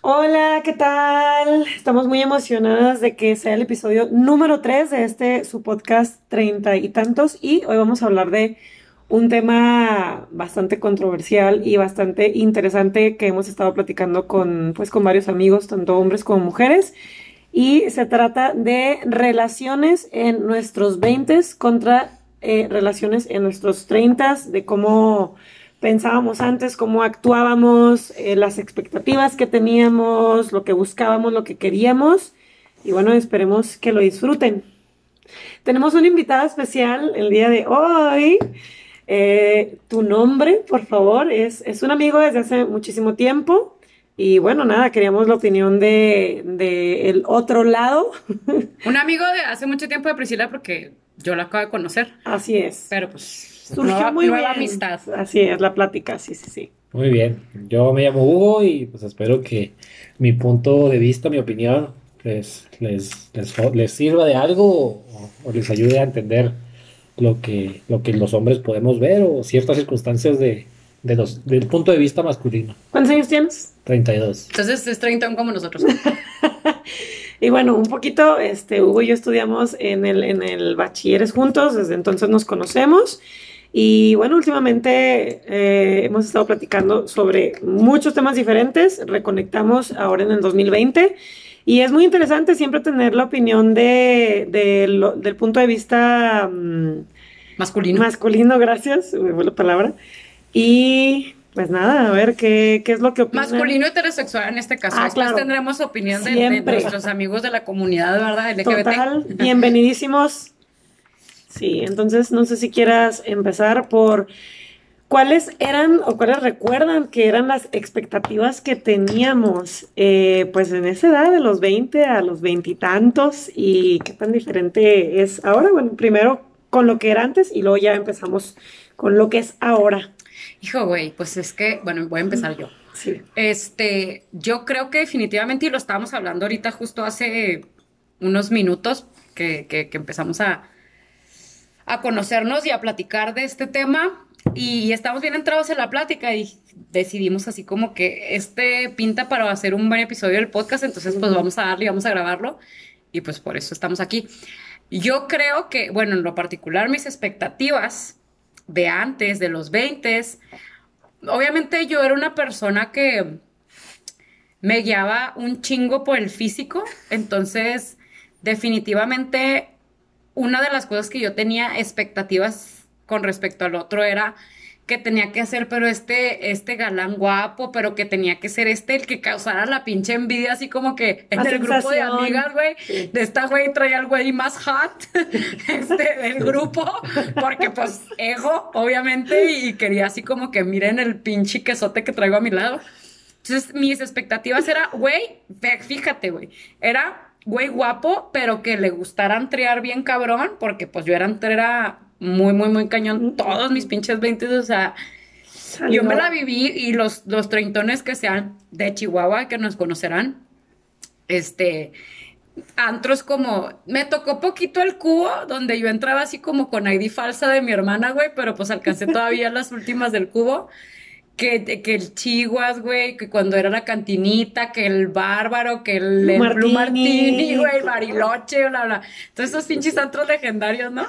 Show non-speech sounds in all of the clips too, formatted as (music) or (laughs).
Hola, ¿qué tal? Estamos muy emocionadas de que sea el episodio número 3 de este su podcast treinta y tantos y hoy vamos a hablar de un tema bastante controversial y bastante interesante que hemos estado platicando con pues con varios amigos, tanto hombres como mujeres y se trata de relaciones en nuestros 20 contra eh, relaciones en nuestros 30, de cómo pensábamos antes, cómo actuábamos, eh, las expectativas que teníamos, lo que buscábamos, lo que queríamos. Y bueno, esperemos que lo disfruten. Tenemos una invitada especial el día de hoy. Eh, tu nombre, por favor, es, es un amigo desde hace muchísimo tiempo. Y bueno, nada, queríamos la opinión de, de el otro lado. (laughs) Un amigo de hace mucho tiempo de Priscila porque yo la acabo de conocer. Así es. Pero pues Surgió muy nueva amistad. Así es, la plática, sí, sí, sí. Muy bien. Yo me llamo Hugo y pues espero que mi punto de vista, mi opinión, les, les, les, sirva de algo o, les ayude a entender lo que, lo que los hombres podemos ver o ciertas circunstancias de, de los, del punto de vista masculino. ¿Cuántos años tienes? 32. Entonces es 30 como nosotros. (laughs) y bueno, un poquito, este, Hugo y yo estudiamos en el, en el bachilleres juntos, desde entonces nos conocemos. Y bueno, últimamente eh, hemos estado platicando sobre muchos temas diferentes, reconectamos ahora en el 2020 y es muy interesante siempre tener la opinión de, del punto de vista mm, masculino. Masculino, gracias, me fue la palabra. Y pues nada, a ver qué, qué es lo que opinan. Masculino heterosexual en este caso. Ah, Después tendremos opinión de, de, nuestros amigos de la comunidad, ¿verdad? LGBT. Total, bienvenidísimos Sí, entonces no sé si quieras empezar por cuáles eran o cuáles recuerdan que eran las expectativas que teníamos eh, pues en esa edad de los 20 a los veintitantos y, y qué tan diferente es ahora. Bueno, primero con lo que era antes y luego ya empezamos con lo que es ahora. Hijo, güey, pues es que, bueno, voy a empezar yo. Sí. Este, yo creo que definitivamente, y lo estábamos hablando ahorita justo hace unos minutos que, que empezamos a, a conocernos y a platicar de este tema. Y estamos bien entrados en la plática y decidimos así como que este pinta para hacer un buen episodio del podcast, entonces pues vamos a darle y vamos a grabarlo y pues por eso estamos aquí. Yo creo que, bueno, en lo particular mis expectativas de antes, de los 20, obviamente yo era una persona que me guiaba un chingo por el físico, entonces definitivamente una de las cosas que yo tenía expectativas con respecto al otro era que tenía que ser, pero este, este galán guapo, pero que tenía que ser este el que causara la pinche envidia, así como que en el grupo de amigas, güey, de esta güey traía al güey más hot (laughs) este, del grupo, porque pues ego, obviamente, y quería así como que miren el pinche quesote que traigo a mi lado. Entonces, mis expectativas era, güey, fíjate, güey, era güey guapo, pero que le gustaran triar bien cabrón, porque pues yo era era muy, muy, muy cañón todos mis pinches 20, o sea, yo me la viví y los, los treintones que sean de Chihuahua, que nos conocerán, este, antros como, me tocó poquito el cubo, donde yo entraba así como con ID falsa de mi hermana, güey, pero pues alcancé todavía las últimas del cubo que, que el Chihuas, güey, que cuando era la cantinita, que el Bárbaro, que el, Blue Martini, güey, el Bariloche, bla, bla. Todos esos pinches antros legendarios, ¿no?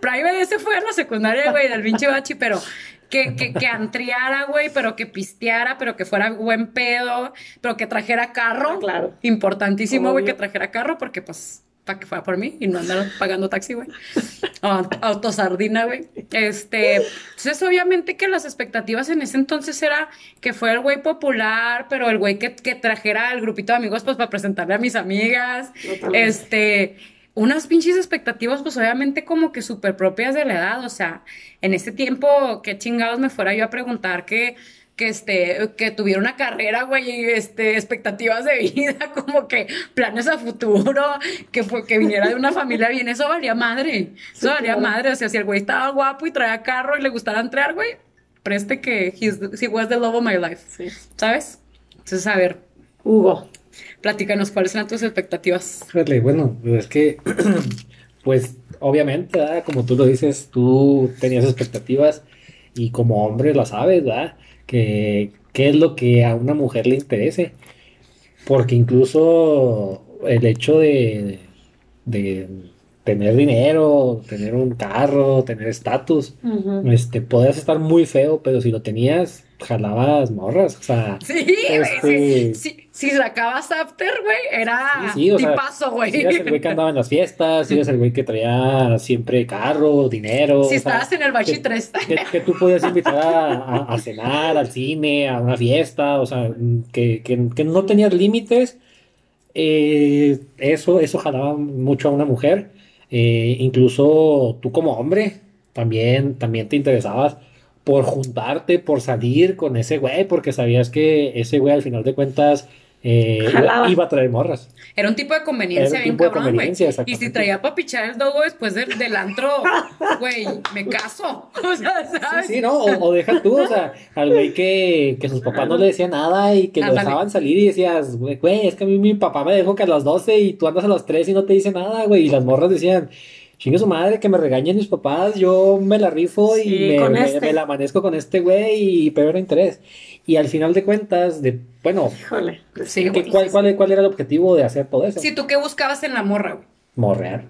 Private ese fue en la secundaria, güey, del pinche bachi, pero que, que, que antriara, güey, pero que pisteara, pero que fuera buen pedo, pero que trajera carro. Ah, claro. Importantísimo, güey, que trajera carro, porque pues para que fuera por mí y no andar pagando taxi, güey. (laughs) autosardina, güey. Este, entonces obviamente que las expectativas en ese entonces era que fuera el güey popular, pero el güey que, que trajera al grupito de amigos, pues para presentarle a mis amigas. Este, unas pinches expectativas, pues obviamente como que súper propias de la edad. O sea, en ese tiempo, qué chingados me fuera yo a preguntar que que este, que tuviera una carrera, güey, este, expectativas de vida, (laughs) como que planes a futuro, que que viniera de una familia bien, eso valía madre, eso valía madre, o sea, si el güey estaba guapo y traía carro y le gustara entrar, güey, preste que he was the love of my life, ¿sabes? Entonces, a ver, Hugo, platícanos, ¿cuáles eran tus expectativas? Bueno, es que, (clears throat) pues, obviamente, como tú lo dices, tú tenías expectativas y como hombre lo sabes, ¿verdad? Que qué es lo que a una mujer le interese. Porque incluso el hecho de, de tener dinero, tener un carro, tener estatus, este, podías estar muy feo, pero si lo tenías, jalabas morras, o sea, Sí. Este- sí, sí, si sacabas after, güey, era Sí, sí, o tipazo, güey. si eras el güey que andaba en las fiestas, si eras el güey que traía siempre carro, dinero, Si o sea, estabas en el bachi que- 3. que, que tú podías invitar a, a- a cenar, al cine, a una fiesta, o sea, que, que- que no tenías límites, eh, eso, eso jalaba mucho a una mujer, eh, incluso tú como hombre también, también te interesabas por juntarte, por salir con ese güey, porque sabías que ese güey al final de cuentas eh, iba a traer morras. Era un tipo de conveniencia Era un bien tipo de cabrón, güey. Y si traía para pichar el dogo después del, del antro, (laughs) güey, me caso. (laughs) O sea, ¿sabes? Sí, sí, ¿no? O, o deja tú, o sea, al güey que, que sus papás no le decían nada y que lo Ándale. dejaban salir y decías, güey, es que a mí mi papá me dejó que a las 12 y tú andas a las 3 y no te dice nada, güey. Y las morras decían, chingue su madre, que me regañen mis papás, yo me la rifo y me, este. me la amanezco con este güey y peor interés. Y al final de cuentas, de, bueno, Híjole. Sí, ¿qué- cuál, cuál, cuál era el objetivo de hacer todo eso? Si tú qué buscabas en la morra, güey. Morrear.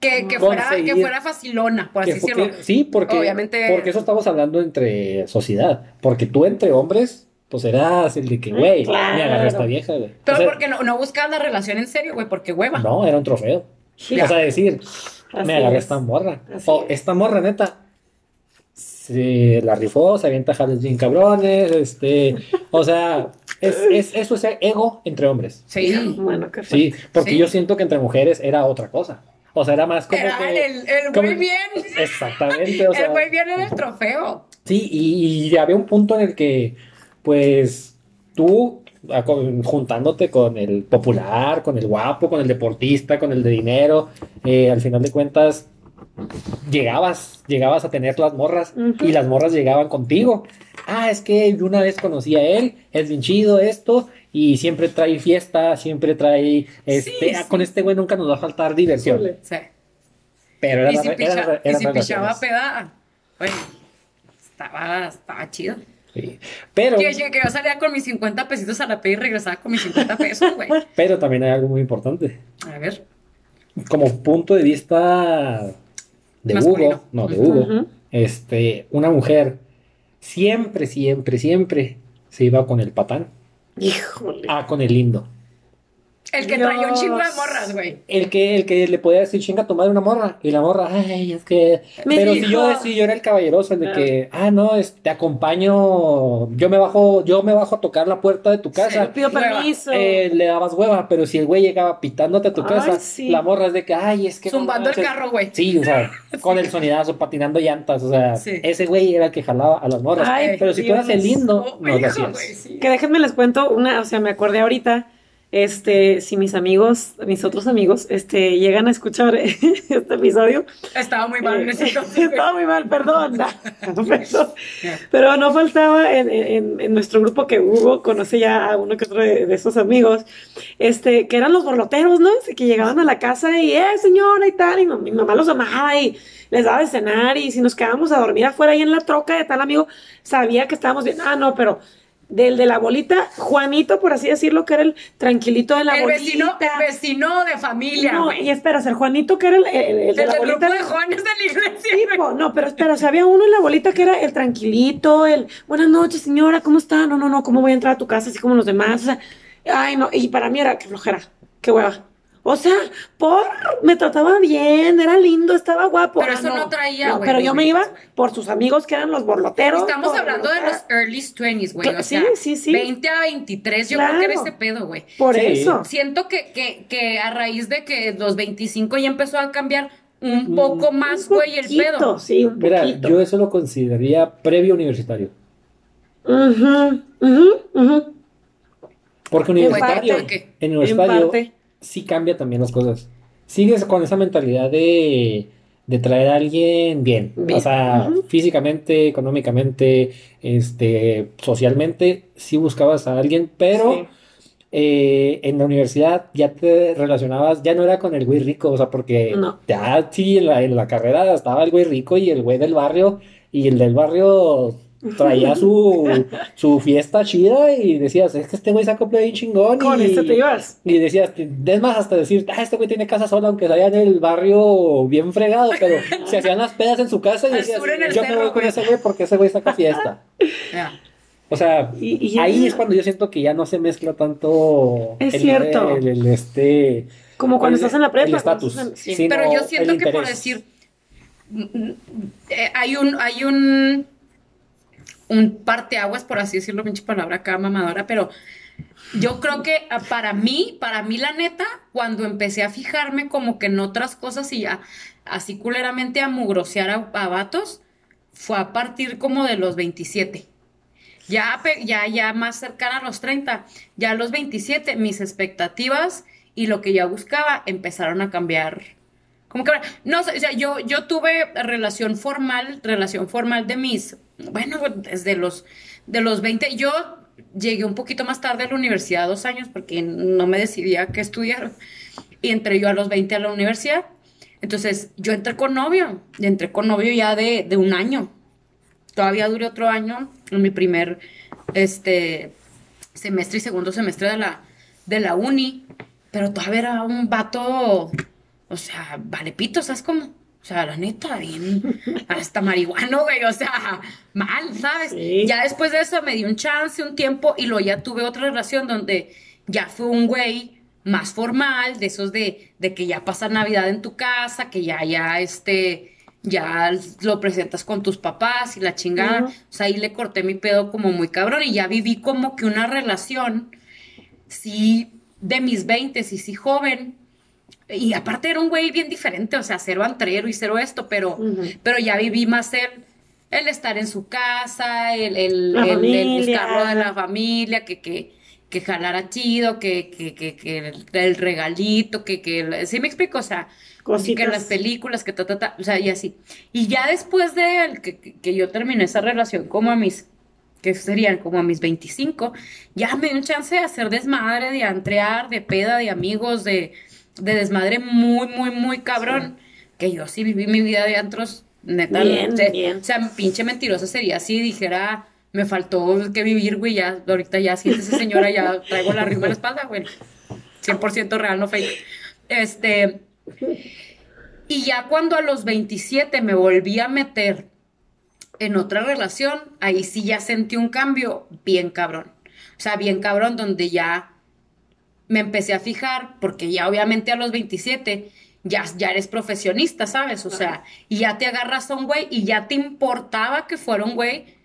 Que, que, fuera, que fuera facilona, por así decirlo. sí, porque, Obviamente- porque eso estamos hablando entre sociedad. Porque tú entre hombres, pues eras el de que, güey, Claro. me agarré a esta vieja, güey. Pero O sea, porque no, no buscabas la relación en serio, güey, porque hueva. No, era un trofeo. Sí. O sea, decir, Así me agarré a es. esta morra. Así O es. esta morra, neta, se la rifó, se avienta jales bien cabrones, este, o sea, es, es, eso es ego entre hombres. Sí. Bueno, qué Sí, porque Sí. yo siento que entre mujeres era otra cosa. O sea, era más como Era que... el, el como- güey bien. Exactamente, o sea... el güey bien era el trofeo. Sí, y, y había un punto en el que, pues, tú a- con- juntándote con el popular, con el guapo, con el deportista, con el de dinero, eh, al final de cuentas, llegabas, llegabas a tener las morras Ujú. y las morras llegaban contigo. Ah, es que yo una vez conocí a él, es bien chido esto, y siempre trae fiesta, siempre trae, este, Sí, ah, sí. con este güey nunca nos va a faltar diversión. Sí. Pero era, Y si, era- picha- eran y si relaciones. pichaba peda, güey, estaba, estaba chido. Sí. Pero, Que, que yo salía con mis 50 pesitos a la peda y regresaba con mis 50 pesos, güey. (laughs) pero también hay algo muy importante. A ver. como punto de vista de Masculino. Hugo, no, de. Hugo, este, una mujer siempre, siempre, siempre se iba con el patán, Híjole. ah, con el lindo. El que Dios. traía un chingo de morras, güey. El que, el que le podía decir chinga tu madre una morra, y la morra, ay, es que. Me Pero si yo, si yo era el caballeroso, el de Ah. que, ah, no, es- te acompaño, yo me bajo, yo me bajo a tocar la puerta de tu casa. Le pido permiso. Eh, le dabas hueva, pero si el güey llegaba pitándote a tu Ay, casa, sí. la morra es de que, ay, es que. Zumbando el manches". carro, güey. Sí, o sea, (laughs) con el sonidazo, patinando llantas, o sea, Sí. ese güey era el que jalaba a las morras. Ay, pero si tú eras el lindo, Oh, no lo hacías. güey, sí. Que déjenme les cuento una, o sea, me acordé ahorita, este, si mis amigos, mis otros amigos, este, llegan a escuchar (laughs) este episodio, Estaba muy mal en ese eh, (laughs) estaba muy mal, perdón, (laughs) Perdón. pero no faltaba en, en- en nuestro grupo que Hugo conoce ya a uno que otro de, de esos amigos, este, que eran los borloteros, ¿no? Que llegaban a la casa y, eh, señora y tal, y mi, mi mamá los amaba y les daba de cenar y si nos quedábamos a dormir afuera ahí en la troca de tal amigo, sabía que estábamos bien, ah, no, pero del de la bolita, Juanito, por así decirlo, que era el tranquilito de la El bolita. vecino, el vecino de familia, No, y espera, el Juanito, que era el, el- el de la bolita. grupo de jóvenes de la iglesia, no, pero espera, o sea, había uno en la bolita que era el tranquilito, el buenas noches, señora, ¿cómo está? No, no, no, ¿cómo voy a entrar a tu casa así como los demás? O sea, ay, no, y para mí era qué flojera, qué hueva. O sea, por, me trataba bien, era lindo, estaba guapo. Pero Ah, eso no traía, No, pero yo me iba por sus amigos que eran los borloteros. Estamos hablando de los early 20s, güey. O sí, sea, sí, sí. 20 a 23, yo creo que era ese pedo, güey. Por Sí. eso. Siento que, que, que a raíz de que los 25 ya empezó a cambiar un poco más, güey, el pedo. Sí, un Mira, poquito. yo eso lo consideraría previo universitario. Ujú, ujú, ujú. Porque En universitario, parte, ¿por qué? en En universitario parte. Sí cambia también las cosas. Sigues con esa mentalidad de, de traer a alguien bien. Bien. O sea, físicamente, económicamente, este, socialmente, sí buscabas a alguien, pero Sí. eh, en la universidad ya te relacionabas, ya no era con el güey rico, o sea, porque No. ya sí, en la, en la carrera estaba el güey rico y el güey del barrio, y el del barrio traía su, su fiesta chida y decías, es que este güey saca play bien chingón. Con y, este te ibas. Y decías, es más, hasta decir, ah, este güey tiene casa sola, aunque salía en el barrio bien fregado, pero se hacían las pedas en su casa y decías, yo me cerro, voy con güey". ese güey porque ese güey saca fiesta. O sea, Y- y ya- ahí es cuando yo siento que ya no se mezcla tanto Es el, cierto. el- el, este Como cuando el- estás en la prepa. el estatus. sí. Pero yo siento que por decir, mm, mm, eh, hay un, hay un, un parteaguas, por así decirlo, pinche palabra acá mamadora, pero yo creo que ah, para mí, para mí la neta, cuando empecé a fijarme como que en otras cosas y ya así culeramente a mugrosear a, vatos, fue a partir como de los 27. Ya, ya, ya más cercana a los 30, ya a los 27, mis expectativas y lo que ya buscaba empezaron a cambiar. Como que, no o sea, yo, yo tuve relación formal, relación formal de mis, bueno, desde los, de los 20, yo llegué un poquito más tarde a la universidad, dos años, porque no me decidía qué estudiar, y entré yo a los 20 a la universidad. Entonces, yo entré con novio, y entré con novio ya de, de un año. Todavía duré otro año en mi primer este, semestre y segundo semestre de la, de la uni, pero todavía era un vato, o sea, vale pito, ¿sabes cómo? O sea, la neta, bien, hasta marihuano, güey, o sea, mal, ¿sabes? Sí. Ya después de eso me di un chance, un tiempo, y luego ya tuve otra relación donde ya fue un güey más formal, de esos de, de que ya pasa Navidad en tu casa, que ya, ya, este, ya lo presentas con tus papás y la chingada. O sea, ahí le corté mi pedo como muy cabrón y ya viví como que una relación, sí, de mis 20 y sí joven. Y aparte era un güey bien diferente, o sea, cero antrero y cero esto, pero, pero ya viví más el, el estar en su casa, el, el, el- el buscarlo de la familia, que, que, que jalara chido, que, que, que, que el, regalito, que, que, ¿sí me explico? O sea, Cositas. que las películas, que ta, ta, ta, o sea, y así. Y ya después de el que- que yo terminé esa relación como a mis, que serían como a mis 25, ya me dio un chance de hacer desmadre, de antrear, de peda, de amigos, de, de desmadre muy, muy, muy cabrón. Que yo sí viví mi vida de antros, neta. Bien, bien. O sea, pinche mentirosa sería si dijera, me faltó que vivir, güey, ya, ahorita ya siéntese (laughs) señora, ya traigo la rima en la espalda, güey. 100% real, no fake. Este, y ya cuando a los 27 me volví a meter en otra relación, ahí sí ya sentí un cambio bien cabrón. O sea, bien cabrón, donde ya me empecé a fijar, porque ya obviamente a los 27 ya, ya eres profesionista, ¿sabes? O sea, y ya te agarras a un güey y ya te importaba que fuera un güey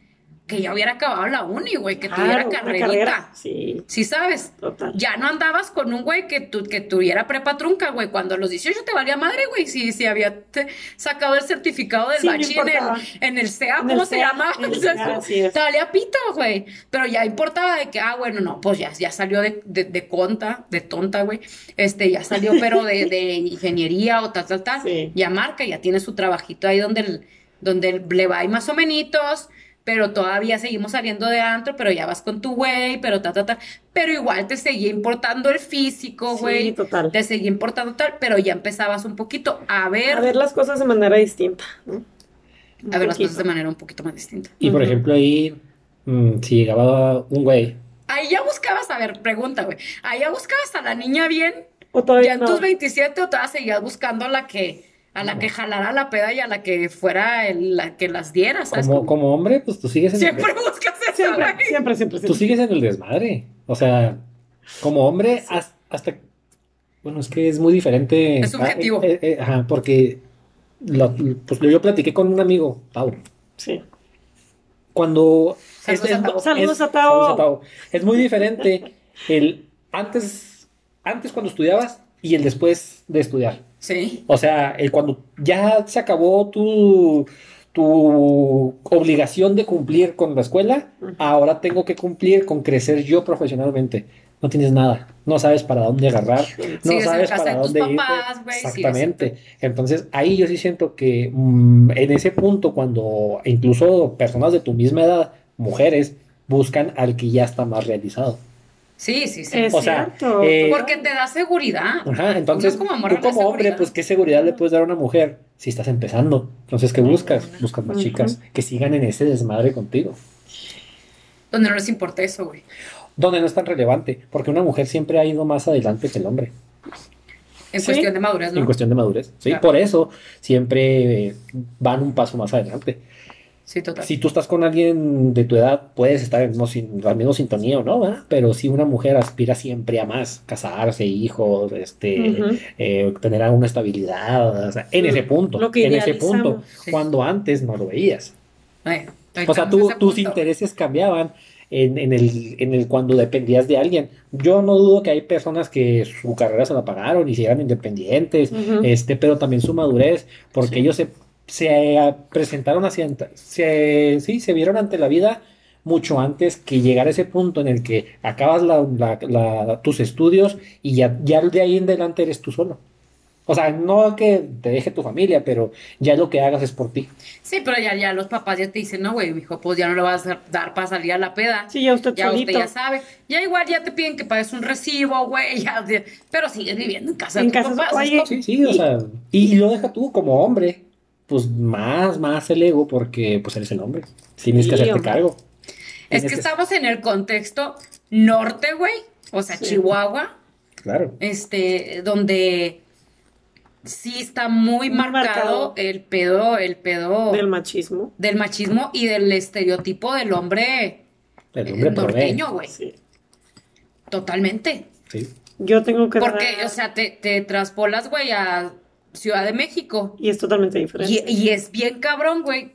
que ya hubiera acabado la uni, güey, que tuviera Claro, carrerita. carrera. Sí, Sí, sabes. total. Ya no andabas con un güey que, tu- que tuviera prepa trunca, güey. Cuando a los 18 te valía madre, güey. Si, si había te- sacado el certificado del Sí, bachi en el, en el CEA, ¿cómo el se CEA, llama? (laughs) el CEA, es. te valía pito, güey. Pero ya importaba de que, ah, bueno, no, pues ya, ya salió de, de, de conta, de tonta, güey. Este, ya salió, pero de, de ingeniería o tal, tal, tal. Sí. Ya marca, ya tiene su trabajito ahí donde, el- donde le va ahí más o menos, pero todavía seguimos saliendo de antro, pero ya vas con tu güey, pero ta, ta, ta. Pero igual te seguía importando el físico, Sí, güey. total. Te seguía importando tal, pero ya empezabas un poquito a ver, A ver las cosas de manera distinta, ¿no? Un a ver las cosas de manera un poquito más distinta. Y por ejemplo ahí, mm, si llegaba un güey, Ahí ya buscabas, a ver, pregunta, güey. Ahí ya buscabas a la niña bien, O ya todavía en no. tus 27 o todavía seguías buscando a la que, a la que jalara la peda y a la que fuera el- la que las diera, ¿sabes? como, como hombre, pues tú sigues en Siempre el, buscas eso, Siempre, güey. siempre, siempre, tú siempre. sigues en el desmadre. O sea, como hombre, has- hasta, bueno, es que es muy diferente. Es subjetivo. Ah, eh, eh, ajá, porque lo- pues yo platiqué con un amigo, Pau. Sí. Cuando Saludos a Tao. Saludos a Tao. saludos a Tao. Es muy diferente el antes, antes cuando estudiabas y el después de estudiar. Sí. O sea, el cuando ya se acabó tu, tu obligación de cumplir con la escuela, ahora tengo que cumplir con crecer yo profesionalmente. No tienes nada, no sabes para dónde agarrar, no Sigues en sabes casa para de tus dónde irte. papás, güey, Exactamente. Entonces, ahí yo sí siento que mm, en ese punto, cuando incluso personas de tu misma edad, mujeres, buscan al que ya está más realizado. Sí, sí, sí. Es O sea, cierto. eh, Porque te da seguridad. Ajá, entonces como tú como hombre, seguridad. pues qué seguridad le puedes dar a una mujer si estás empezando. Entonces, ¿qué buscas? Buscas más chicas que sigan en ese desmadre contigo. Donde no les importa eso, güey. Donde no es tan relevante, porque una mujer siempre ha ido más adelante que el hombre. En Sí. cuestión de madurez, ¿no? En cuestión de madurez. ¿sí? Claro. Por eso siempre eh, van un paso más adelante. Sí, total. Si tú estás con alguien de tu edad, puedes estar en no sin- la misma sintonía o no, ¿verdad? Pero si una mujer aspira siempre a más, casarse, hijos, este, eh, tener alguna estabilidad, o sea, en ese punto, Lo que en ese punto. Sí. cuando antes no lo veías. O sea, tú- tus intereses cambiaban en, en el, en el cuando dependías de alguien. Yo no dudo que hay personas que su carrera se la pagaron y se eran independientes, este, pero también su madurez, porque Sí. ellos se, se presentaron hacia, se, sí, se vieron ante la vida mucho antes que llegar a ese punto en el que acabas la- la- la- tus estudios y ya, ya de ahí en adelante eres tú solo. O sea, no que te deje tu familia, pero ya lo que hagas es por ti. Sí, pero ya, ya los papás ya te dicen, no, güey, mijo, pues ya no le vas a dar para salir a la peda. Sí, ya usted Ya solito. usted ya sabe. Ya igual ya te piden que pagues un recibo, güey, (laughs) ya, pero sigues viviendo en casa En de tus casa- papás. oye, esto- Sí, sí, o Y- sea, y, y lo deja tú como hombre, pues más, más el ego, porque pues eres el hombre. Tienes Sí, que hacerte hombre. cargo. es que estamos en el contexto norte, güey, o sea, Sí. Chihuahua, Claro. este, donde sí está muy Muy marcado, marcado. el pedo, el pedo Del machismo. del machismo y del estereotipo del hombre El eh, hombre norteño, güey, Sí. totalmente. Sí. Yo tengo que Porque, dar- o sea, te, te traspolas, güey, a Ciudad de México. Y es totalmente diferente. y es bien cabrón, güey.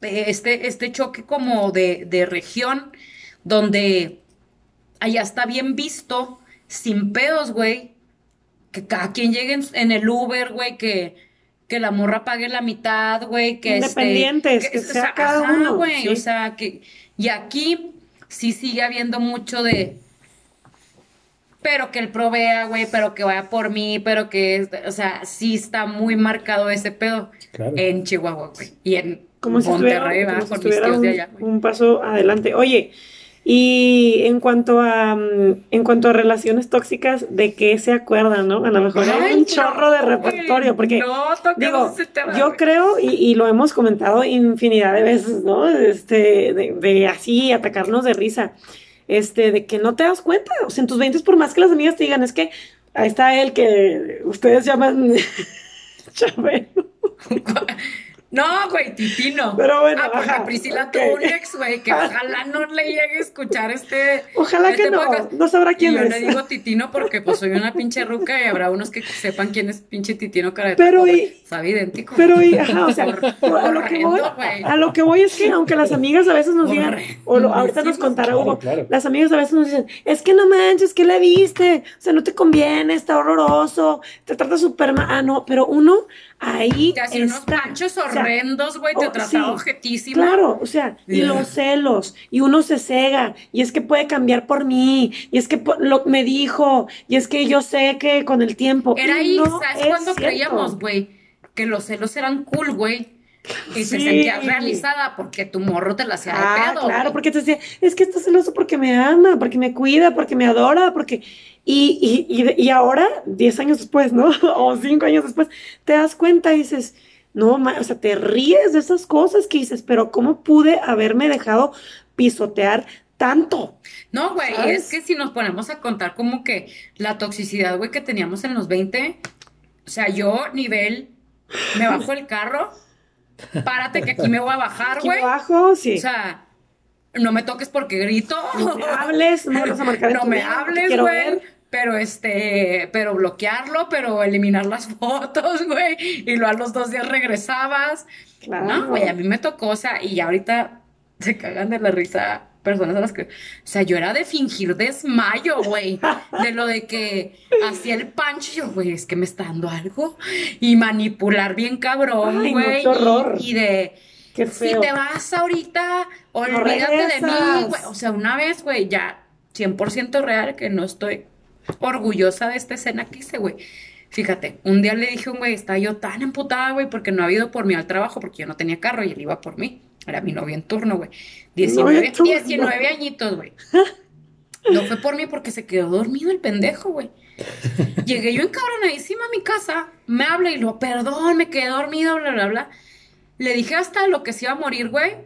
Este, este choque como de, de región, donde allá está bien visto, sin pedos, güey. Que cada quien llegue en, en el Uber, güey, que, que la morra pague la mitad, güey. Que este, Independientes, que o sea cada uno, güey, sí. O sea, que. Y aquí sí sigue habiendo mucho de. Pero que él provea, güey, pero que vaya por mí, pero que. O sea, sí está muy marcado ese pedo Claro. en Chihuahua, güey. Y en como si Monterrey, estuviera, va, como si mis estuviera tíos un, de allá, un paso adelante. Oye, y en cuanto a mm, en cuanto a relaciones tóxicas, ¿de qué se acuerdan, no? A lo mejor hay Ay, un no, chorro de repertorio, porque no toquemos digo, ese tema, yo creo, y, y lo hemos comentado infinidad de veces, ¿no? Este, de, de así atacarnos de risa, este, de que no te das cuenta, o sea, en tus 20 por más que las amigas te digan, es que ahí está el que ustedes llaman (laughs) Chabelo. (laughs) No, güey, Titino. Pero bueno, Ah, porque ajá, Priscila ok. tuvo un ex, güey, que ojalá no le llegue a escuchar este. Ojalá este que no, podcast. no sabrá quién y yo es. le digo Titino porque pues soy una pinche ruca y habrá unos que sepan quién es pinche Titino cara de Pero taco, y-. Sabe idéntico. Pero, y, ajá, o sea, a lo, que voy, horrendo, güey. a lo que voy es que aunque las amigas a veces nos digan, o lo- ahorita nos contará Hugo, claro. las amigas a veces nos dicen, es que no manches, que la viste, o sea, no te conviene, está horroroso, te trata súper mal, ah, no, pero uno ahí Te hacía unos panchos o sea, horrendos, güey, te oh, trataba sí, objetísimo. Claro, o sea, y los celos, y uno se cega, y es que puede cambiar por mí, y es que lo, me dijo, y es que yo sé que con el tiempo. Era ahí, no ¿sabes cierto. creíamos, güey? Que los celos eran cool, güey. Y te Sí. sentías realizada porque tu morro te la hacía de Ah, pedo. claro, güey. porque te decía, es que está celoso porque me ama, porque me cuida, porque me adora, porque... Y, y, y, y ahora, 10 años después, ¿no? (laughs) O 5 años después, te das cuenta y dices, no, ma- o sea, te ríes de esas cosas que dices, pero ¿cómo pude haberme dejado pisotear tanto? No, güey, es que si nos ponemos a contar como que la toxicidad, güey, que teníamos en los 20, o sea, yo nivel, me bajo el carro, párate que aquí me voy a bajar, güey. abajo, sí. O sea, no me toques porque grito. no me hables, no me vas a marcar en No me vida, hables, güey. Pero este, pero bloquearlo, pero eliminar las (laughs) fotos, güey. Y luego a los dos días regresabas. Claro. No, güey, a mí me tocó, o sea, y ahorita se cagan de la risa personas a las que, o sea, yo era de fingir desmayo, güey, de lo de que hacía el punch, y yo, güey, es que me está dando algo, y manipular bien cabrón, no, güey, y, y de, Qué si te vas ahorita, olvídate de mí, güey, o sea, una vez, güey, ya 100% real que no estoy orgullosa de esta escena que hice, güey. Fíjate, un día le dije a un güey, estaba yo tan emputada, güey, porque no ha ido por mí al trabajo, porque yo no tenía carro y él iba por mí. Era mi novio en turno, güey. 19, Novio en turno. 19 añitos, güey. (laughs) No fue por mí porque se quedó dormido el pendejo, güey. Llegué yo encabronadísima a mi casa, me habla y lo, perdón, me quedé dormido, bla, bla, bla. Le dije hasta lo que se iba a morir, güey.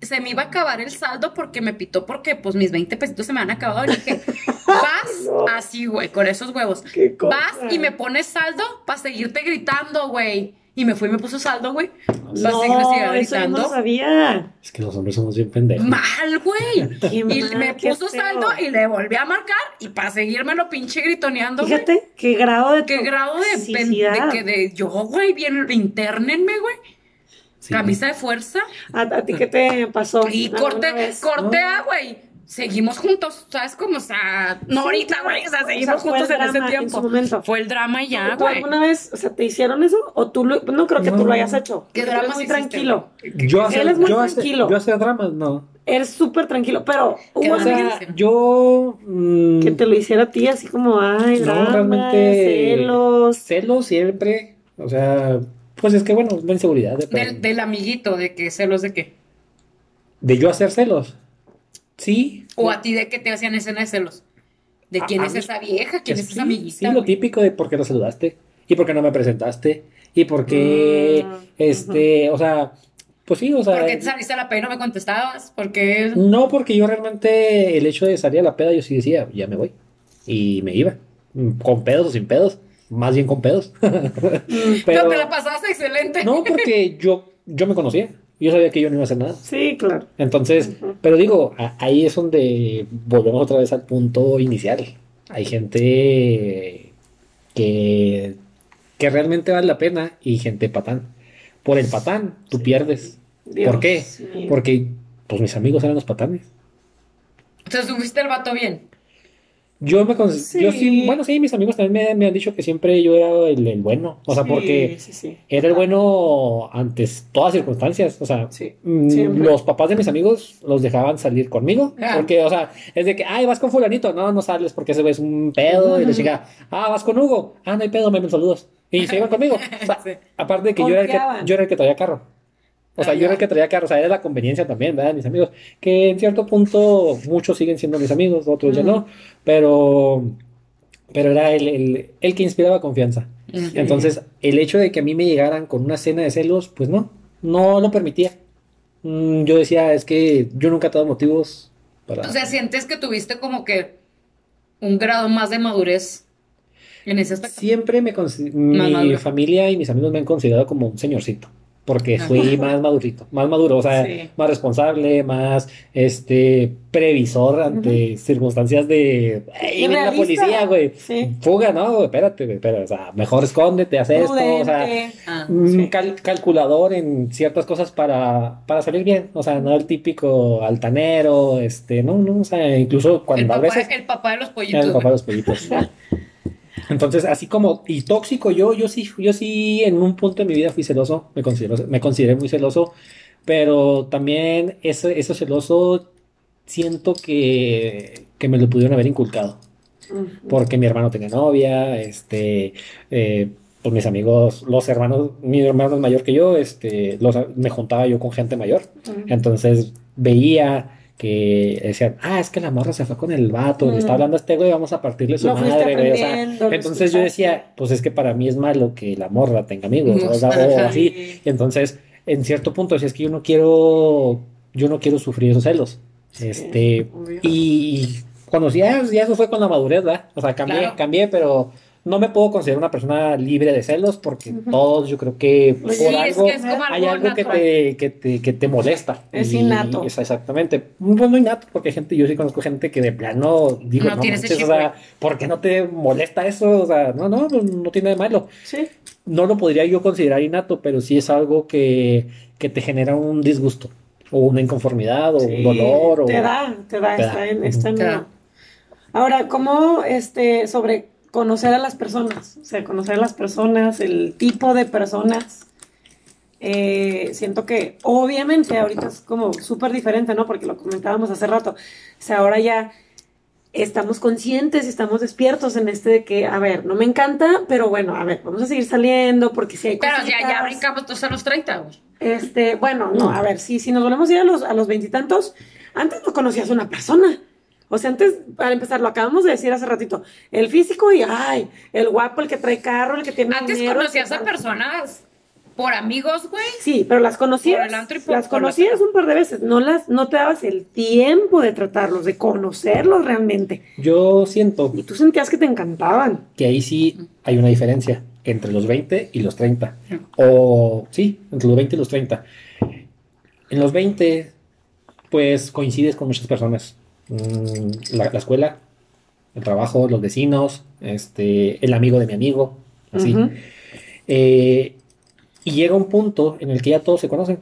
Se me iba a acabar el saldo porque me pitó porque pues mis 20 pesitos se me han acabado. Dije, (laughs) vas así, güey, con esos huevos. Vas y me pones saldo para seguirte gritando, güey. Y me fui y me puso saldo, güey. No, seguirme eso yo no lo sabía. Es que los hombres somos bien pendejos. Mal, güey. (laughs) Qué Y mal, me puso feo. saldo y le volví a marcar y para seguírmelo pinche gritoneando, güey. Fíjate qué grado de Qué grado de, pen- de que de yo, güey, bien, internenme, güey. Sí. Camisa de fuerza. ¿A, a ti qué te pasó? Y corte, vez? cortea, güey. Seguimos juntos, ¿sabes cómo? O sea, no ahorita, güey. O sea, O seguimos sea, fue juntos en ese en tiempo. su momento. Fue el drama y ya, ¿Tú güey. alguna vez, o sea, te hicieron eso? ¿O tú lo- no creo que tú No. lo hayas hecho? ¿Qué tú drama muy tranquilo. Yo Él hacer, es muy yo, tranquilo. yo hacer dramas, no. Eres súper tranquilo, pero ¿Qué hubo O sea, yo. mm, que te lo hiciera a ti así como, ay, no, drama, realmente. celos. Celos siempre. O sea, pues es que bueno, la inseguridad. De, Del, del amiguito, de que celos de qué. de yo hacer celos. Sí. O a ti de que te hacían escena de celos. ¿De quién A- es a esa vieja? ¿Quién es, esa amiguita? Sí, lo típico de por qué no saludaste. Y por qué no me presentaste. Y por qué. Mm, este, o sea. Pues sí, o sea. ¿Por qué te saliste a la pena y no me contestabas? Porque No, porque yo realmente el hecho de salir a la peda, yo sí decía, ya me voy. Y me iba. Mm, Con pedos o sin pedos. Más bien con pedos. (laughs) Pero, no te la pasaste excelente. no, porque yo, yo me conocía. Yo sabía que yo no iba a hacer nada. Sí, claro. Entonces, pero digo, a- ahí es donde volvemos otra vez al punto inicial. Hay gente que, que realmente vale la pena y gente patán. Por el patán, tú pierdes. Dios ¿Por qué? mío. Porque pues mis amigos eran los patanes. Entonces, ¿tú fuiste el vato bien? Yo me con- Sí. yo sí, bueno, sí, mis amigos también me, me han dicho que siempre yo era el, el bueno. O sea, Sí, porque Sí, era el bueno ante todas circunstancias. O sea, mm, los papás de mis amigos los dejaban salir conmigo. Ah. Porque, o sea, es de que, ay, vas con fulanito. No, no sales porque ese güey es un pedo. Y le chica, ah, vas con Hugo. Ah, no hay pedo, me ven saludos. Y se iban conmigo. O sea, (laughs) aparte de que yo era, el que yo era el que traía carro. O sea, Ah, yo era ya. el que traía carro. O sea, era la conveniencia también, ¿verdad? Mis amigos. Que en cierto punto muchos siguen siendo mis amigos, otros ya Ujú. no. Pero, pero era el, el, el que inspiraba confianza. Entonces, el hecho de que a mí me llegaran con una cena de celos, pues no, no lo permitía. Mm, Yo decía, es que yo nunca he dado motivos para... O sea, sientes que tuviste como que un grado más de madurez en ese aspecto. Siempre me mi familia y mis amigos me han considerado como un señorcito, porque fui más madurito, más maduro, o sea, Sí. más responsable, más este previsor ante circunstancias de "Ey, viene la policía, güey. Sí. Fuga, no, espérate, güey, pero, o sea, mejor escóndete, haz esto, o sea. Ah. Mm, Sí. cal- calculador en ciertas cosas para, para salir bien, o sea, no el típico altanero, este, no, no, o sea, incluso El cuando a papá, veces el papá de los el pollitos. papá de los pollitos. (laughs) Entonces, así como, y tóxico, yo, yo sí, yo sí en un punto de mi vida fui celoso, me considero, me consideré muy celoso, pero también ese, ese celoso siento que, que me lo pudieron haber inculcado. Porque mi hermano tenía novia, este, eh, pues mis amigos, los hermanos, mi hermano es mayor que yo, este, los, me juntaba yo con gente mayor, entonces veía que decían, ah, es que la morra se fue con el vato, le está hablando a este güey, vamos a partirle su madre, güey, o sea, aprendiendo, lo entonces yo decía, pues es que para mí es malo que la morra tenga amigos, No, o, sea, (laughs) o así, y entonces, en cierto punto, decía, es que yo no quiero, yo no quiero sufrir esos celos, este, obvio. y cuando ya, ya eso fue con la madurez, ¿verdad? O sea, cambié, Claro. cambié, pero no me puedo considerar una persona libre de celos porque todos yo creo que por Sí, Sí, es algo que es como hay algo que te, que te, que te molesta. Es Y- innato. es exactamente. Pues no innato, porque hay gente, yo sí conozco gente que de plano digo, No no, tiene ese manches, chip, o sea, ¿por qué no te molesta eso? O sea, no, no, no, no tiene de malo. Sí. No lo podría yo considerar innato, pero sí es algo que, que te genera un disgusto, o una inconformidad, o Sí, un dolor, o Te da, te da, Te está da. en, está en. Ahora, ¿cómo este sobre conocer a las personas? O sea, conocer a las personas, el tipo de personas. Eh, siento que obviamente ahorita es como súper diferente, ¿no? Porque lo comentábamos hace rato. O sea, ahora ya estamos conscientes y estamos despiertos en este de que, a ver, no me encanta, pero bueno, a ver, vamos a seguir saliendo porque si hay Pero ya, ya brincamos todos a los 30, güey. Este, bueno, no, a ver, si, si nos volvemos a ir a los, a los veintitantos, antes no conocías a una persona. O sea, antes, para empezar, lo acabamos de decir hace ratito, el físico y, ay, el guapo, el que trae carro, el que tiene Antes dinero, conocías a personas por amigos, güey. Sí, pero las conocías, Por el antro y por- las por la conocías un par de veces, no las, no te dabas el tiempo de tratarlos, de conocerlos realmente. Yo siento Y tú sentías que te encantaban. que ahí sí hay una diferencia entre los 20 y los 30. O sí, entre los 20 y los 30. En los 20, pues coincides con muchas personas. Mm, La, la escuela, el trabajo, los vecinos, este, el amigo de mi amigo, así. Eh, y llega un punto en el que ya todos se conocen.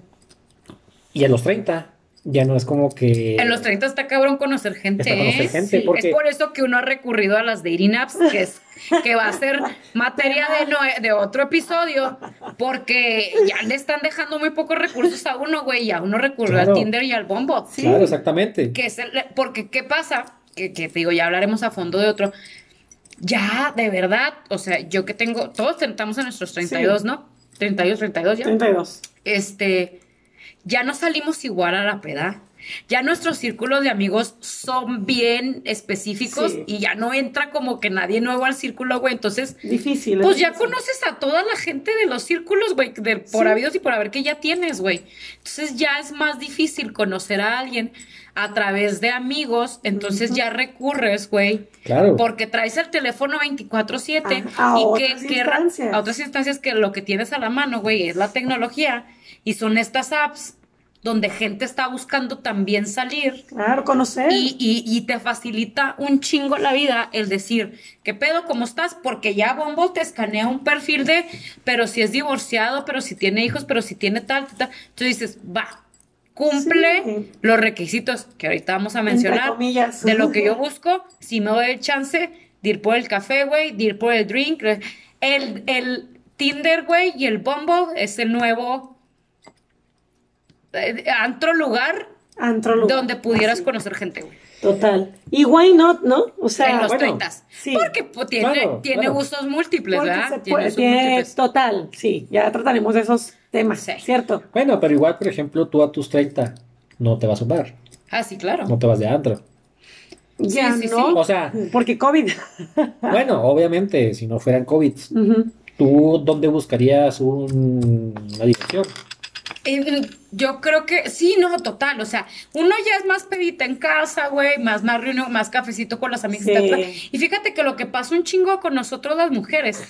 Y a los 30 ya no es como que... En los 30 está cabrón conocer gente. Está conocer ¿eh? gente, Sí. porque- Es por eso que uno ha recurrido a las dating apps, que, es, que va a ser materia de, no- de otro episodio, porque ya le están dejando muy pocos recursos a uno, güey, y a uno recurrió Claro. al Tinder y al Bombo. Claro, exactamente. Que es el- porque, ¿qué pasa? Que, que te digo, ya hablaremos a fondo de otro. Ya, de verdad, o sea, yo que tengo, todos estamos en nuestros 32, ¿no? 32, 32 ya. 32. Este, ya no salimos igual a la peda. Ya nuestros círculos de amigos son bien específicos Sí. y ya no entra como que nadie nuevo al círculo, güey. Entonces, Difícil. pues es ya difícil. conoces a toda la gente de los círculos, güey, de por Sí. habidos y por haber que ya tienes, güey. Entonces ya es más difícil conocer a alguien a través de amigos, entonces ya recurres, güey, Claro. porque traes el teléfono 24/7 A- a y otras que, que- instancias. a otras instancias que lo que tienes a la mano, güey, es la tecnología y son estas apps donde gente está buscando también salir Claro, conocer. y, y- y te facilita un chingo la vida el decir, ¿qué pedo? ¿Cómo estás? Porque ya Bombo te escanea un perfil de, pero si es divorciado, pero si tiene hijos, pero si tiene tal, tal, tal. Entonces dices, va, cumple Sí. los requisitos que ahorita vamos a mencionar comillas. de lo que yo busco, si me doy el chance de ir por el café, güey, de ir por el drink. El, el Tinder, güey, y el Bumble es el nuevo antro lugar Antro lugar. donde pudieras Así. conocer gente, güey. Total. Y why not, ¿no? O sea, en los bueno, 30. sí. Porque pues, tiene, Claro, tiene claro. usos múltiples, porque ¿verdad? puede- tiene- múltiples. total, sí, ya trataremos de esos temas, Sí. ¿cierto? Bueno, pero igual, por ejemplo, tú a tus 30 no te vas a un bar, Ah, sí, claro. no te vas de antro. Ya sí, sí. no, O sea, porque COVID. (laughs) bueno, obviamente, si no fueran COVID. ¿tú dónde buscarías un- una diversión? Eh, Yo creo que sí, no, total. O sea, uno ya es más pedita en casa, güey, más, más reunión, más cafecito con las amigas. Sí. Y fíjate que lo que pasa un chingo con nosotros las mujeres,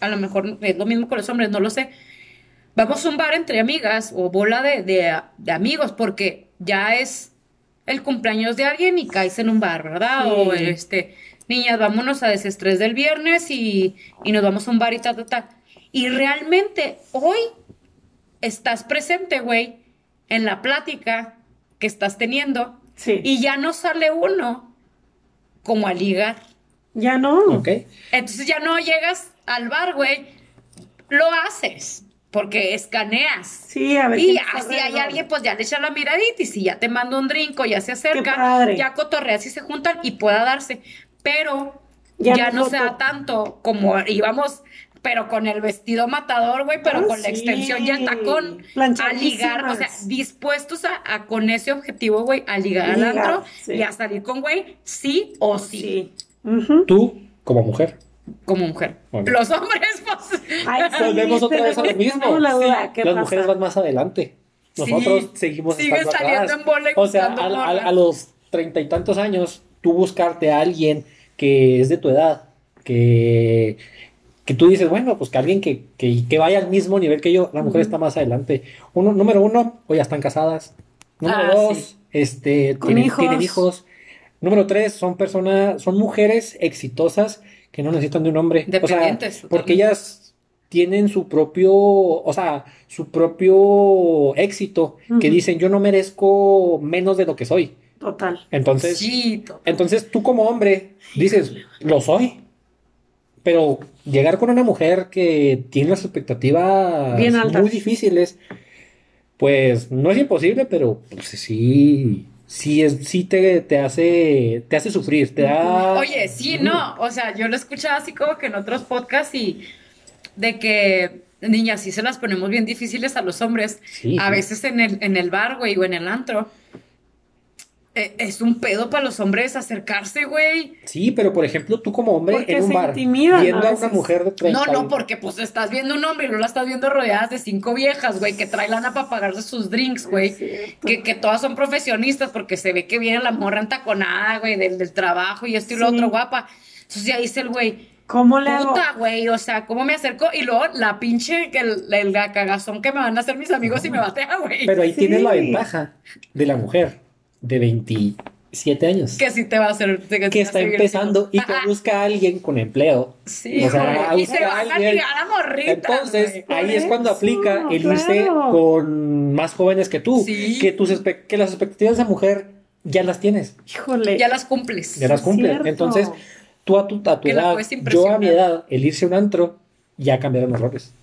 a lo mejor es lo mismo con los hombres, no lo sé. Vamos a un bar entre amigas o bola de, de- de amigos, porque ya es el cumpleaños de alguien y caes en un bar, ¿verdad? Sí. O este, niñas, vámonos a desestrés del viernes y, y nos vamos a un bar y tal, tal, tal. Y realmente hoy estás presente, güey, en la plática que estás teniendo Sí. y ya no sale uno como a ligar. Ya no. ¿Ok? Entonces ya no llegas al bar, güey, lo haces porque escaneas. Sí, a ver. Y si hay alguien, pues ya le echa la miradita y si ya te manda un drink o ya se acerca, padre. ya cotorreas y se juntan y pueda darse. Pero Ya ya, no no se da tanto como íbamos, pero con el vestido matador, güey, pero Ah, con la extensión y el tacón. A ligar, o sea, dispuestos a, a con ese objetivo, güey, a ligar al Ligar, antro sí. y a salir con güey, sí o sí. Tú, como mujer. como mujer. Los hombres, pues. Ay, (laughs) sí, Volvemos otra vez a lo mismo. la duda, Sí, ¿qué Las pasa? mujeres van más adelante. Nosotros Sí. seguimos estando saliendo atrás. en bola y O sea, a los treinta y tantos años, tú buscarte a alguien que es de tu edad, que, que tú dices, bueno, pues que alguien que, que, que vaya al mismo nivel que yo, la mujer está más adelante. Uno, número uno, o ya están casadas. Número Ah, dos, sí. este, tienen, hijos. tienen hijos. Número tres, son personas, son mujeres exitosas que no necesitan de un hombre. O sea, Dependientes, porque ellas tienen su propio, o sea, su propio éxito, que dicen, yo no merezco menos de lo que soy. Total. Entonces, Sí, to- entonces tú como hombre dices, lo soy. Pero llegar con una mujer que tiene las expectativas Bien altas. muy difíciles, pues no es imposible, pero pues, sí, sí es, sí te, te hace, te hace sufrir, te da. Oye, sí, no, o sea, yo lo he escuchado así como que en otros podcasts y de que, niñas, sí se las ponemos bien difíciles a los hombres. Sí, a veces en el, en el bar, güey, o en el antro. Eh, es un pedo para los hombres acercarse, güey. Sí, pero por ejemplo, tú como hombre Porque en un bar, intimidan viendo a a una mujer de 30 No, no, porque pues estás viendo un hombre y no la estás viendo rodeadas de cinco viejas, güey, que trae lana para pagarse sus drinks, güey. Que, que todas son profesionistas porque se ve que viene la morra entaconada, güey, del, del trabajo y esto y lo Sí. otro, guapa. Entonces ya dice el güey, ¿Cómo le hago? puta, güey, o sea, ¿cómo me acerco? Y luego la pinche, que el, el cagazón que me van a hacer mis amigos y me batea, güey. Pero ahí Sí. tienes la ventaja de la mujer de 27 años. Que sí te va a hacer. Que, que está empezando y que busca a alguien con empleo. Sí, O sea, güey, y se a van a alguien. ligar a morritas. Entonces, güey. Ahí es cuando aplica el irse claro. con más jóvenes que tú. Sí. Que, tus que las expectativas de mujer ya las tienes, Híjole. ya las cumples. ya las es cumples. cierto. Entonces, tú a tu, a tu edad, yo a mi edad, el irse a un antro, ya cambiaron los roles.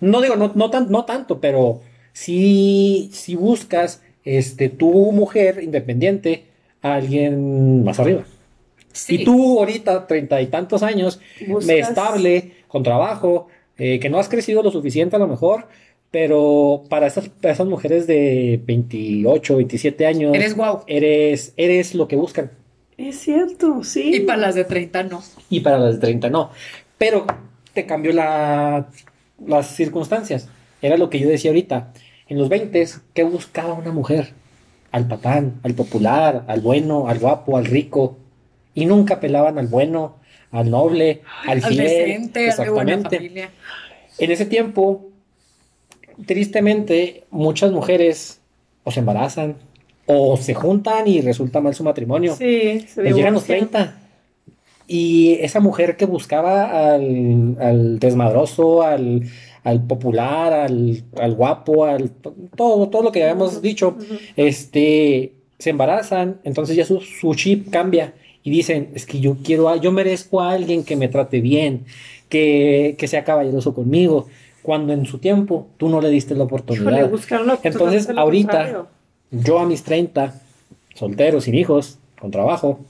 No digo, no, no, tan, no tanto, pero si, si buscas este, tu mujer independiente a alguien más arriba. Sí. Y tú ahorita, treinta y tantos años, Buscas- estable, con trabajo, eh, que no has crecido lo suficiente a lo mejor, pero para esas, para esas mujeres de 28, 27 años, Eres guau. eres, eres lo que buscan. Es cierto, sí. Y para las de 30 no. Y para las de 30 no. Pero te cambió la, las circunstancias. Era lo que yo decía ahorita. En los 20, ¿qué buscaba una mujer? Al patán, al popular, al bueno, al guapo, al rico. Y nunca pelaban al bueno, al noble, al Al fiel. decente, al de buena Exactamente. familia. En ese tiempo, tristemente, muchas mujeres o se embarazan o se juntan y resulta mal su matrimonio. Sí, se Les llegan los divorcian. 30. Y esa mujer que buscaba al, al desmadroso, al, al popular, al, al guapo, al todo, todo lo que habíamos dicho, este, se embarazan, entonces ya su, su chip cambia y dicen, es que yo quiero, a- yo merezco a alguien que me trate bien, que, que sea caballeroso conmigo, cuando en su tiempo tú no le diste la oportunidad. Híjole, Entonces, ahorita, contrario. Yo a mis 30, soltero, sin hijos, con trabajo,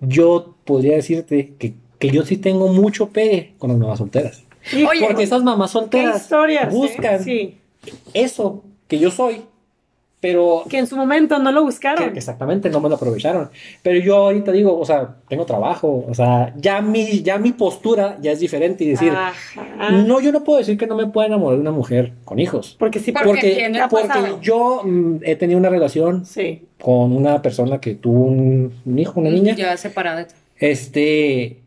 yo podría decirte que, que yo sí tengo mucho pegue con las mamás solteras. Híjole, Porque esas mamás qué solteras historias. ¿eh? buscan Sí. eso que yo soy, pero Que en su momento no lo buscaron. que exactamente no me lo aprovecharon. Pero yo ahorita digo, o sea, tengo trabajo, o sea, ya mi, ya mi postura ya es diferente y decir, Ajá. no, yo no puedo decir que no me pueda enamorar de una mujer con hijos. Porque sí, Porque Porque, porque yo mm, he tenido una relación Sí. con una persona que tuvo un, un hijo, una niña. Ya separada. Este,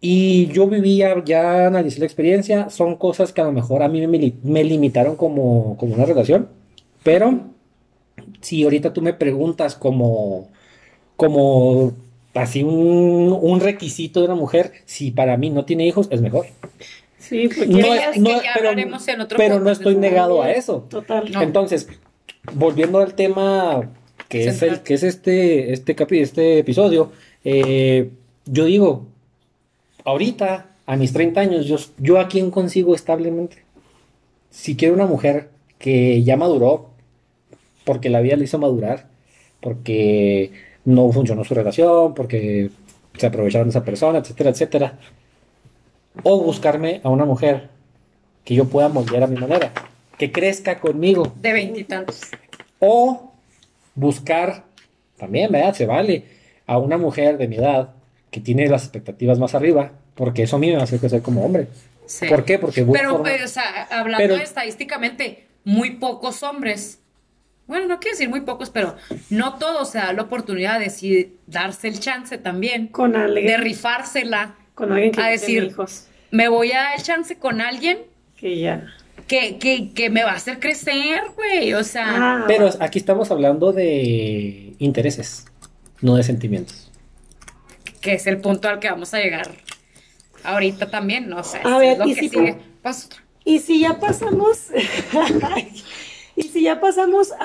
y yo vivía, ya analicé la experiencia, son cosas que a lo mejor a mí me, li- me limitaron como, como una relación, pero si ahorita tú me preguntas como, como así un, un requisito de una mujer, si para mí no tiene hijos, es mejor. Sí, porque No, ya- no, que ya pero, hablaremos en otro pero no estoy negado a eso. Total. No. Entonces, volviendo al tema que es, el, que es este, este, capi- este episodio, eh, yo digo, ahorita, a mis 30 años, yo, yo a quién consigo establemente. Si quiero una mujer que ya maduró, porque la vida le hizo madurar, porque no funcionó su relación, porque se aprovecharon de esa persona, etcétera, etcétera. O buscarme a una mujer que yo pueda moldear a mi manera, que crezca conmigo. De veintitantos. O buscar, también, ¿verdad? Se vale, a una mujer de mi edad que tiene las expectativas más arriba, porque eso a mí me va a hacer crecer como hombre. Sí. ¿Por qué? Porque voy Pero, por- pues, o sea, hablando Pero- estadísticamente, muy pocos hombres, bueno, no quiero decir muy pocos, pero no todos se da la oportunidad de sí darse el chance también, Con de alguien, rifársela. con alguien que a decir- hijos. Me voy a dar el chance con alguien Que ya. que, que, que me va a hacer crecer, güey. O sea, Ah, Pero aquí estamos hablando de intereses, no de sentimientos. Que es el punto al que vamos a llegar ahorita también, ¿no? O sea, A ver, es lo y que si sigue. Y ya pasamos. (laughs) y si ya pasamos a,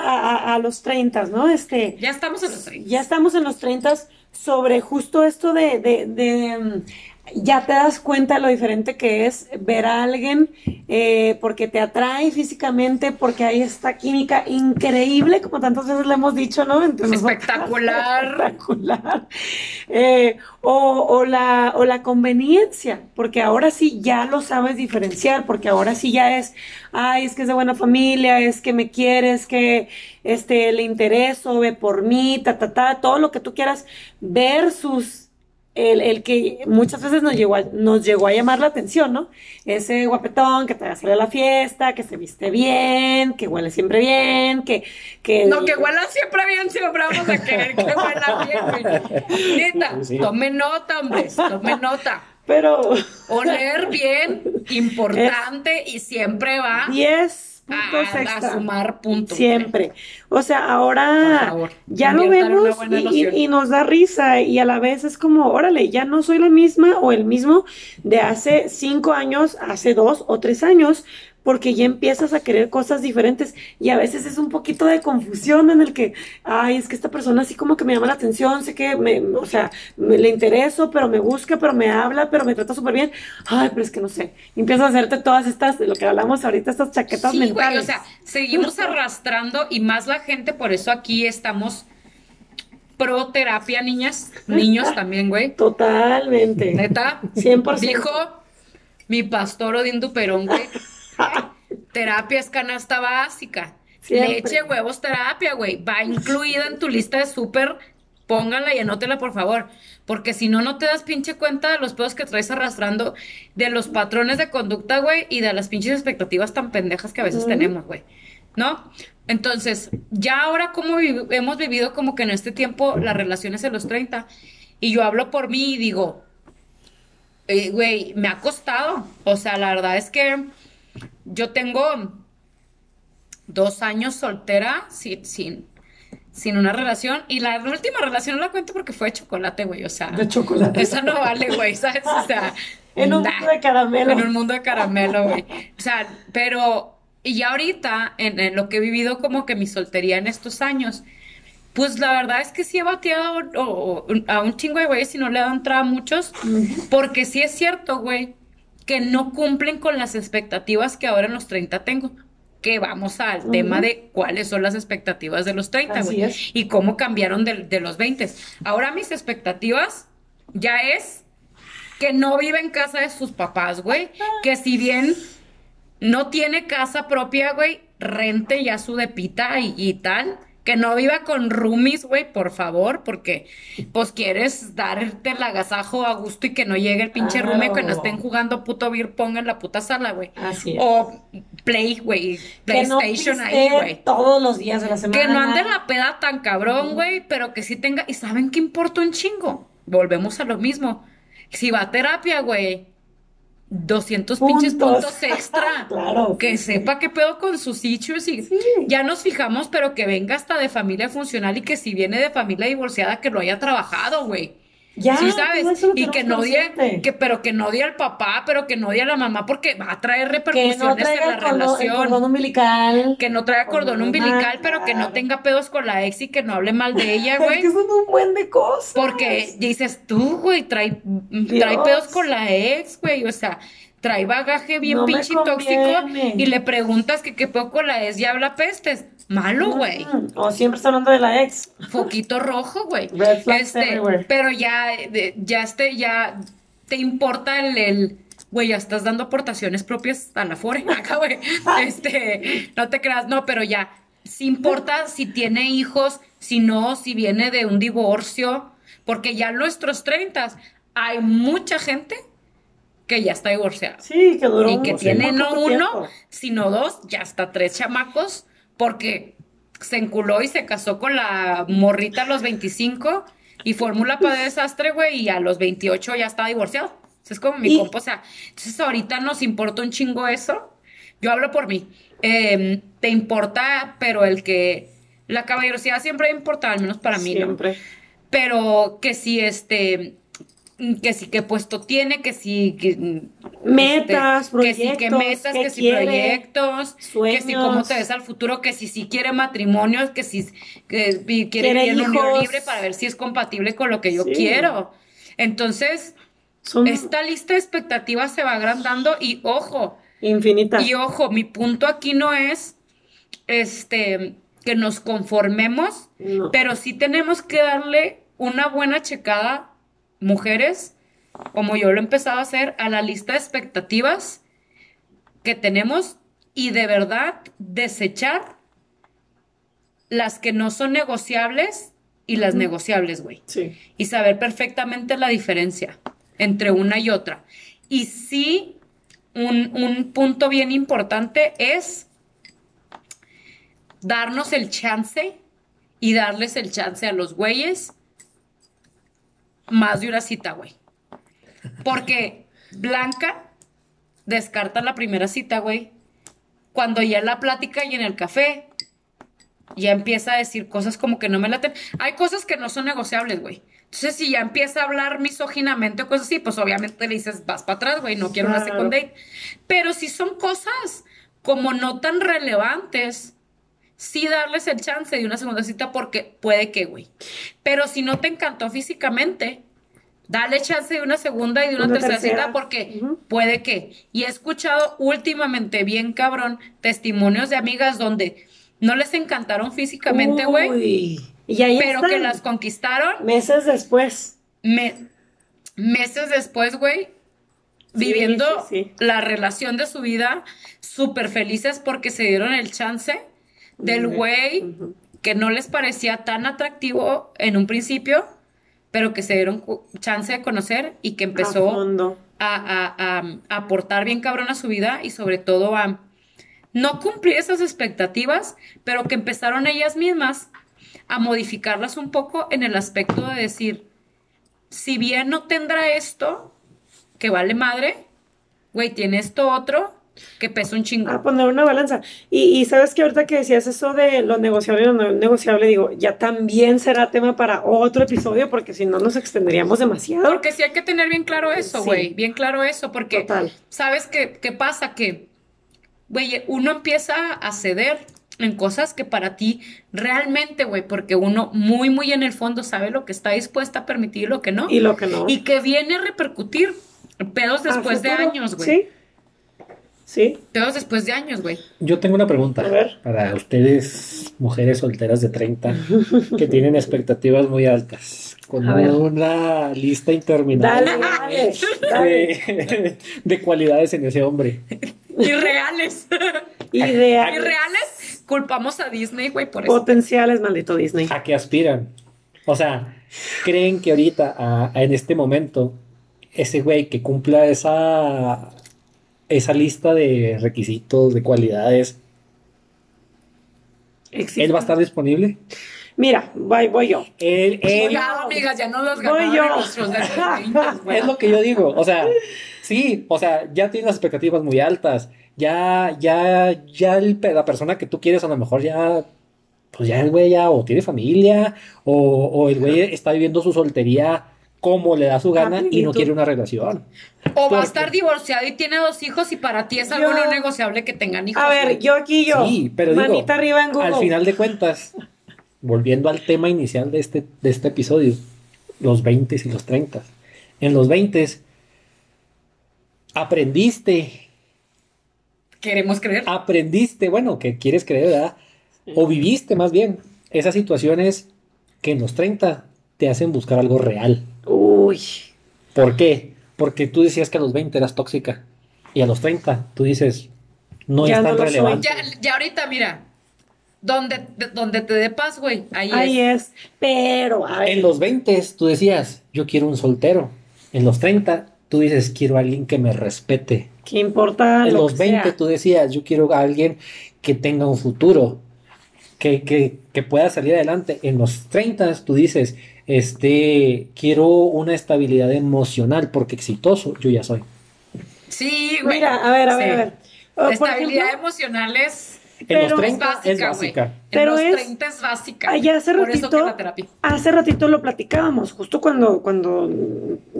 a- a los 30, ¿no? Este. Ya estamos en los 30. Ya estamos en los 30 sobre justo esto de, de- de, mm, ya te das cuenta lo diferente que es ver a alguien eh, porque te atrae físicamente, porque hay esta química increíble, como tantas veces le hemos dicho, ¿no? Entre. Espectacular. (laughs) Espectacular. Eh, o, o la, o la conveniencia, porque ahora sí ya lo sabes diferenciar, porque ahora sí ya es, ay, es que es de buena familia, es que me quiere, es que este, le intereso, ve por mí, ta, ta, ta, todo lo que tú quieras, versus el, el que muchas veces nos llegó, a, nos llegó a llamar la atención, ¿no? Ese guapetón que te va a salir a la fiesta, que se viste bien, que huele siempre bien, que... que No, que huela siempre bien, siempre vamos a querer que huela bien, güey. Neta, Sí. tome nota, hombres, tome nota. Pero Oler bien, (laughs) importante, y siempre va 10 a, puntos a extra. sumar puntos. Siempre. O sea, ahora ya lo vemos y nos da risa y a la vez es como, órale, ya no soy la misma o el mismo de hace cinco años, hace dos o tres años, porque ya empiezas a querer cosas diferentes y a veces es un poquito de confusión en el que, ay, es que esta persona así como que me llama la atención, sé que me, o sea, me, le intereso, pero me busca, pero me habla, pero me trata súper bien, ay, pero es que no sé, y empiezas a hacerte todas estas, de lo que hablamos ahorita, estas chaquetas Sí, güey, mentales. o sea, seguimos arrastrando y más la gente, por eso aquí estamos pro terapia, niñas, niños (laughs) también, güey. Totalmente. Neta, 100%. dijo mi pastor Odín Duperón, güey. Terapia es canasta básica. Siempre. Leche, huevos, terapia, güey. Va incluida en tu lista de súper. Póngala y anótela, por favor. Porque si no, no te das pinche cuenta de los pedos que traes arrastrando, de los patrones de conducta, güey, y de las pinches expectativas tan pendejas que a veces tenemos, güey. ¿No? Entonces, ya ahora como hemos vivido como que en este tiempo las relaciones en los 30, y yo hablo por mí y digo, eh, güey, me ha costado. O sea, la verdad es que yo tengo dos años soltera sin, sin, sin una relación. Y la última relación no la cuento porque fue de chocolate, güey. O sea, De chocolate. esa no vale, güey, ¿sabes? O sea, (laughs) En un nah. mundo de caramelo. En un mundo de caramelo, güey. O sea, pero, y ya ahorita, en, en lo que he vivido como que mi soltería en estos años, pues la verdad es que sí he bateado o- o- a un chingo de güeyes y no le he dado entrada a muchos, porque sí es cierto, güey, que no cumplen con las expectativas que ahora en los 30 tengo. Que vamos al tema de cuáles son las expectativas de los 30, Así güey. es. Y cómo cambiaron de, de los 20. Ahora mis expectativas ya es que no vive en casa de sus papás, güey. Que si bien no tiene casa propia, güey, rente ya su depita y, y tal. Que no viva con roomies, güey, por favor, porque pues quieres darte el agasajo a gusto y que no llegue el pinche Claro. roomie que no estén jugando puto beer pong en la puta sala, güey. Así es. O play, güey, no PlayStation ahí, güey. todos los días de la semana. Que no ande la peda tan cabrón, güey, pero que sí tenga. ¿Y saben qué importa un chingo? Volvemos a lo mismo. Si va a terapia, güey, 200 pinches Puntos. extra. (laughs) Claro, Que sí, sí. sepa qué pedo con sus issues y Sí. ya nos fijamos, pero que venga hasta de familia funcional y que si viene de familia divorciada, que lo haya trabajado, güey. Ya, Sí, todo sabes, y que no odie, consciente. que, pero que no odie al papá, pero que no odie a la mamá, porque va a traer que repercusiones en la el relación cordón umbilical. que no traiga cordón Cordón umbilical, pero que no tenga pedos con la ex y que no hable mal de ella, (laughs) Es güey. que son un buen de cosas. Porque dices tú, güey, trae, trae pedos con la ex, güey. O sea, trae bagaje bien No pinche tóxico y le preguntas que qué pedo con la ex y habla pestes. Malo, güey. Mm, O siempre está hablando de la ex. Foquito rojo, güey. Este, pero ya, ya este, ya te importa el, el, güey, ya estás dando aportaciones propias a la FORE. (laughs) Acá, güey. Este, no te creas, no, pero ya, sí importa si tiene hijos, si no, si viene de un divorcio, porque ya nuestros 30 hay mucha gente que ya está divorciada. Sí, que duró Y que tiene no uno, tiempo. sino dos, ya hasta tres chamacos, porque se enculó y se casó con la morrita a los 25 y fórmula para desastre, güey, y a los 28 ya está divorciado. Eso es como mi Y- compa, o sea, entonces ahorita nos importa un chingo eso. Yo hablo por mí. Eh, te importa, pero el que la caballerosidad siempre importa, al menos para mí, ¿no? Siempre. Pero que si este que sí qué puesto tiene, que sí que Metas, este, que sí qué proyectos, metas, qué que sí quiere, proyectos, que sí sueños. cómo te ves al futuro, que si sí quiere matrimonio, que si que y quiere Quiere vivir en unión libre para ver si es compatible con lo que yo Sí. quiero. Entonces, Son esta lista de expectativas se va agrandando y ojo, infinitas. y ojo, mi punto aquí no es este que nos conformemos, No. pero sí tenemos que darle una buena checada, mujeres, como yo lo he empezado a hacer, a la lista de expectativas que tenemos y de verdad desechar las que no son negociables y las negociables, güey Sí. y saber perfectamente la diferencia entre una y otra. Y sí, un, un punto bien importante es darnos el chance y darles el chance a los güeyes más de una cita, güey. Porque Blanca descarta la primera cita, güey. Cuando ya en la plática y en el café ya empieza a decir cosas como que no me laten. Hay cosas que no son negociables, güey. Entonces, si ya empieza a hablar misóginamente o cosas así, pues obviamente le dices, vas para atrás, güey, no quiero una second date. Pero si son cosas como no tan relevantes, sí darles el chance de una segunda cita porque puede que, güey. Pero si no te encantó físicamente, dale chance de una segunda y de una, Una tercera, tercera. cita porque puede que. Y he escuchado últimamente, bien cabrón, testimonios de amigas donde no les encantaron físicamente, güey, Uy. Y ahí pero están. que las conquistaron Meses después. me- meses después, güey, viviendo sí, sí. la relación de su vida, súper felices porque se dieron el chance del güey que no les parecía tan atractivo en un principio, pero que se dieron chance de conocer y que empezó a, a- a- a aportar bien cabrón a su vida y sobre todo a no cumplir esas expectativas, pero que empezaron ellas mismas a modificarlas un poco en el aspecto de decir, si bien no tendrá esto, que vale madre, güey, tiene esto otro, que pesa un chingo. A poner una balanza. Y, y sabes que ahorita que decías eso de lo negociable y lo no negociable, digo, ya también será tema para otro episodio, porque si no nos extenderíamos demasiado. Porque sí hay que tener bien claro eso, Sí. güey, bien claro eso, porque Total. ¿sabes qué, qué pasa? Que, güey, uno empieza a ceder en cosas que para ti realmente, güey, porque uno muy, muy en el fondo sabe lo que está dispuesta a permitir y lo que no. Y lo que no. Y que viene a repercutir pedos después de años, güey. Sí. Sí. Pedos después de años, güey. Yo tengo una pregunta A ver. para ustedes, mujeres solteras de 30, que tienen expectativas muy altas, con A ver. una lista interminable Dale, dale. dale. de, (laughs) de cualidades en ese hombre. Irreales. (laughs) Irreales. Culpamos a Disney, güey, por eso. Potenciales, maldito Disney. ¿A qué aspiran? O sea, ¿creen que ahorita, a- a- en este momento, ese güey que cumpla esa, esa lista de requisitos, de cualidades, Existe. él va a estar disponible? Mira, voy, voy yo. Él, él- Cuidado, amigas, ya no los Voy yo. nuestros (laughs) de los 20, (laughs) güey. Es lo que yo digo, o sea, sí, o sea, ya tienes las expectativas muy altas, ya, ya, ya el la persona que tú quieres a lo mejor ya, pues ya el güey ya o tiene familia, o, o el güey está viviendo su soltería como le da su gana y no quiere una relación. O va ¿Por a estar divorciado y tiene dos hijos y para ti es algo Yo- no negociable que tengan hijos. A ver, yo aquí yo. Sí, pero digo, Manita arriba en Google. al final de cuentas, volviendo al tema inicial de este, de este episodio, los 20 y los 30. En los 20 aprendiste Queremos creer. aprendiste, bueno, que quieres creer, ¿verdad? O viviste más bien esas situaciones que en los 30 te hacen buscar algo real. Uy. ¿Por qué? Porque tú decías que a los 20 eras tóxica y a los 30 tú dices, no Ya es no tan relevante. Ya, ya ahorita, mira. Donde, de- donde te dé paz, güey. Ahí, Ahí es. es. Pero, a ver. En los 20 tú decías, yo quiero un soltero. En los 30 tú dices, quiero a alguien que me respete. ¿Qué importa? En lo los que 20 sea? tú decías, yo quiero a alguien que tenga un futuro, que, que, que pueda salir adelante. En los 30 tú dices, este, quiero una estabilidad emocional, porque exitoso yo ya soy. Sí, güey. Mira, a ver, a ver, Sí. a ver. Oh, estabilidad ejemplo, emocional es, En Pero- los es 30 básica, es güey. básica. En Pero los es- 30 es básica. Allá hace ratito, hace ratito lo platicábamos, justo cuando, cuando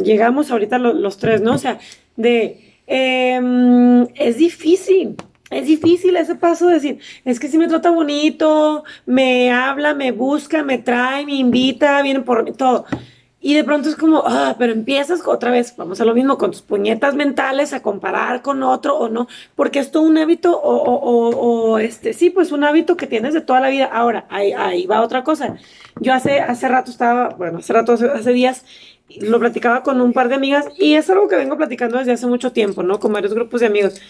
llegamos ahorita lo- los tres, ¿no? O sea, de, em, es difícil, es difícil ese paso de decir, es que si me trata bonito, me habla, me busca, me trae, me invita, viene por mí, todo. Y de pronto es como, ah, pero empiezas otra vez, vamos a lo mismo, con tus puñetas mentales a comparar con otro o no, porque es un hábito o, o, o, o, este, sí, pues un hábito que tienes de toda la vida. Ahora, ahí, ahí va otra cosa. Yo hace, hace rato estaba, bueno, hace rato, hace, hace días, lo platicaba con un par de amigas y es algo que vengo platicando desde hace mucho tiempo, ¿no? Con varios grupos de amigos.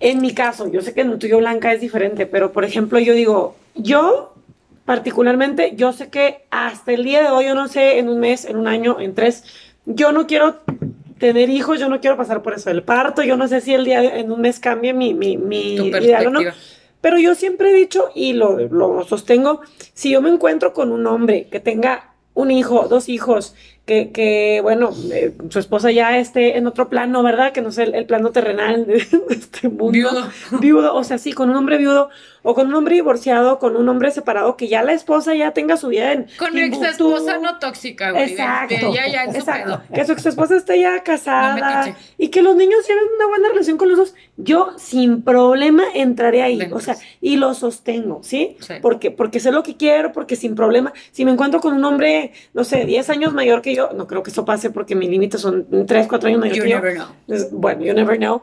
En mi caso, yo sé que en el tuyo blanca es diferente, pero por ejemplo, yo digo, yo particularmente, yo sé que hasta el día de hoy, yo no sé, en un mes, en un año, en tres, yo no quiero tener hijos, yo no quiero pasar por eso del parto, yo no sé si el día, en un mes cambie mi, mi, mi ideal o no. Pero yo siempre he dicho, y lo, lo sostengo, si yo me encuentro con un hombre que tenga un hijo, dos hijos, que, que bueno, eh, su esposa ya esté en otro plano, ¿verdad? Que no sé, el, el plano terrenal de, (laughs) de este mundo. Viudo. Viudo, o sea, sí, con un hombre viudo, o con un hombre divorciado, con un hombre separado, que ya la esposa ya tenga su vida en. Con ex esposa no tóxica, güey. Exacto. Ya, ya, exacto. Que su ex esposa esté ya casada metiche. y que los niños lleven una buena relación con los dos. Yo sin problema entraré ahí, o sea, y lo sostengo, ¿sí? Sí. Porque, porque sé lo que quiero, porque sin problema. Si me encuentro con un hombre, no sé, 10 años mayor que yo, no creo que eso pase porque mis límites son 3, 4 años mayor You que yo. never know. Bueno, you never know.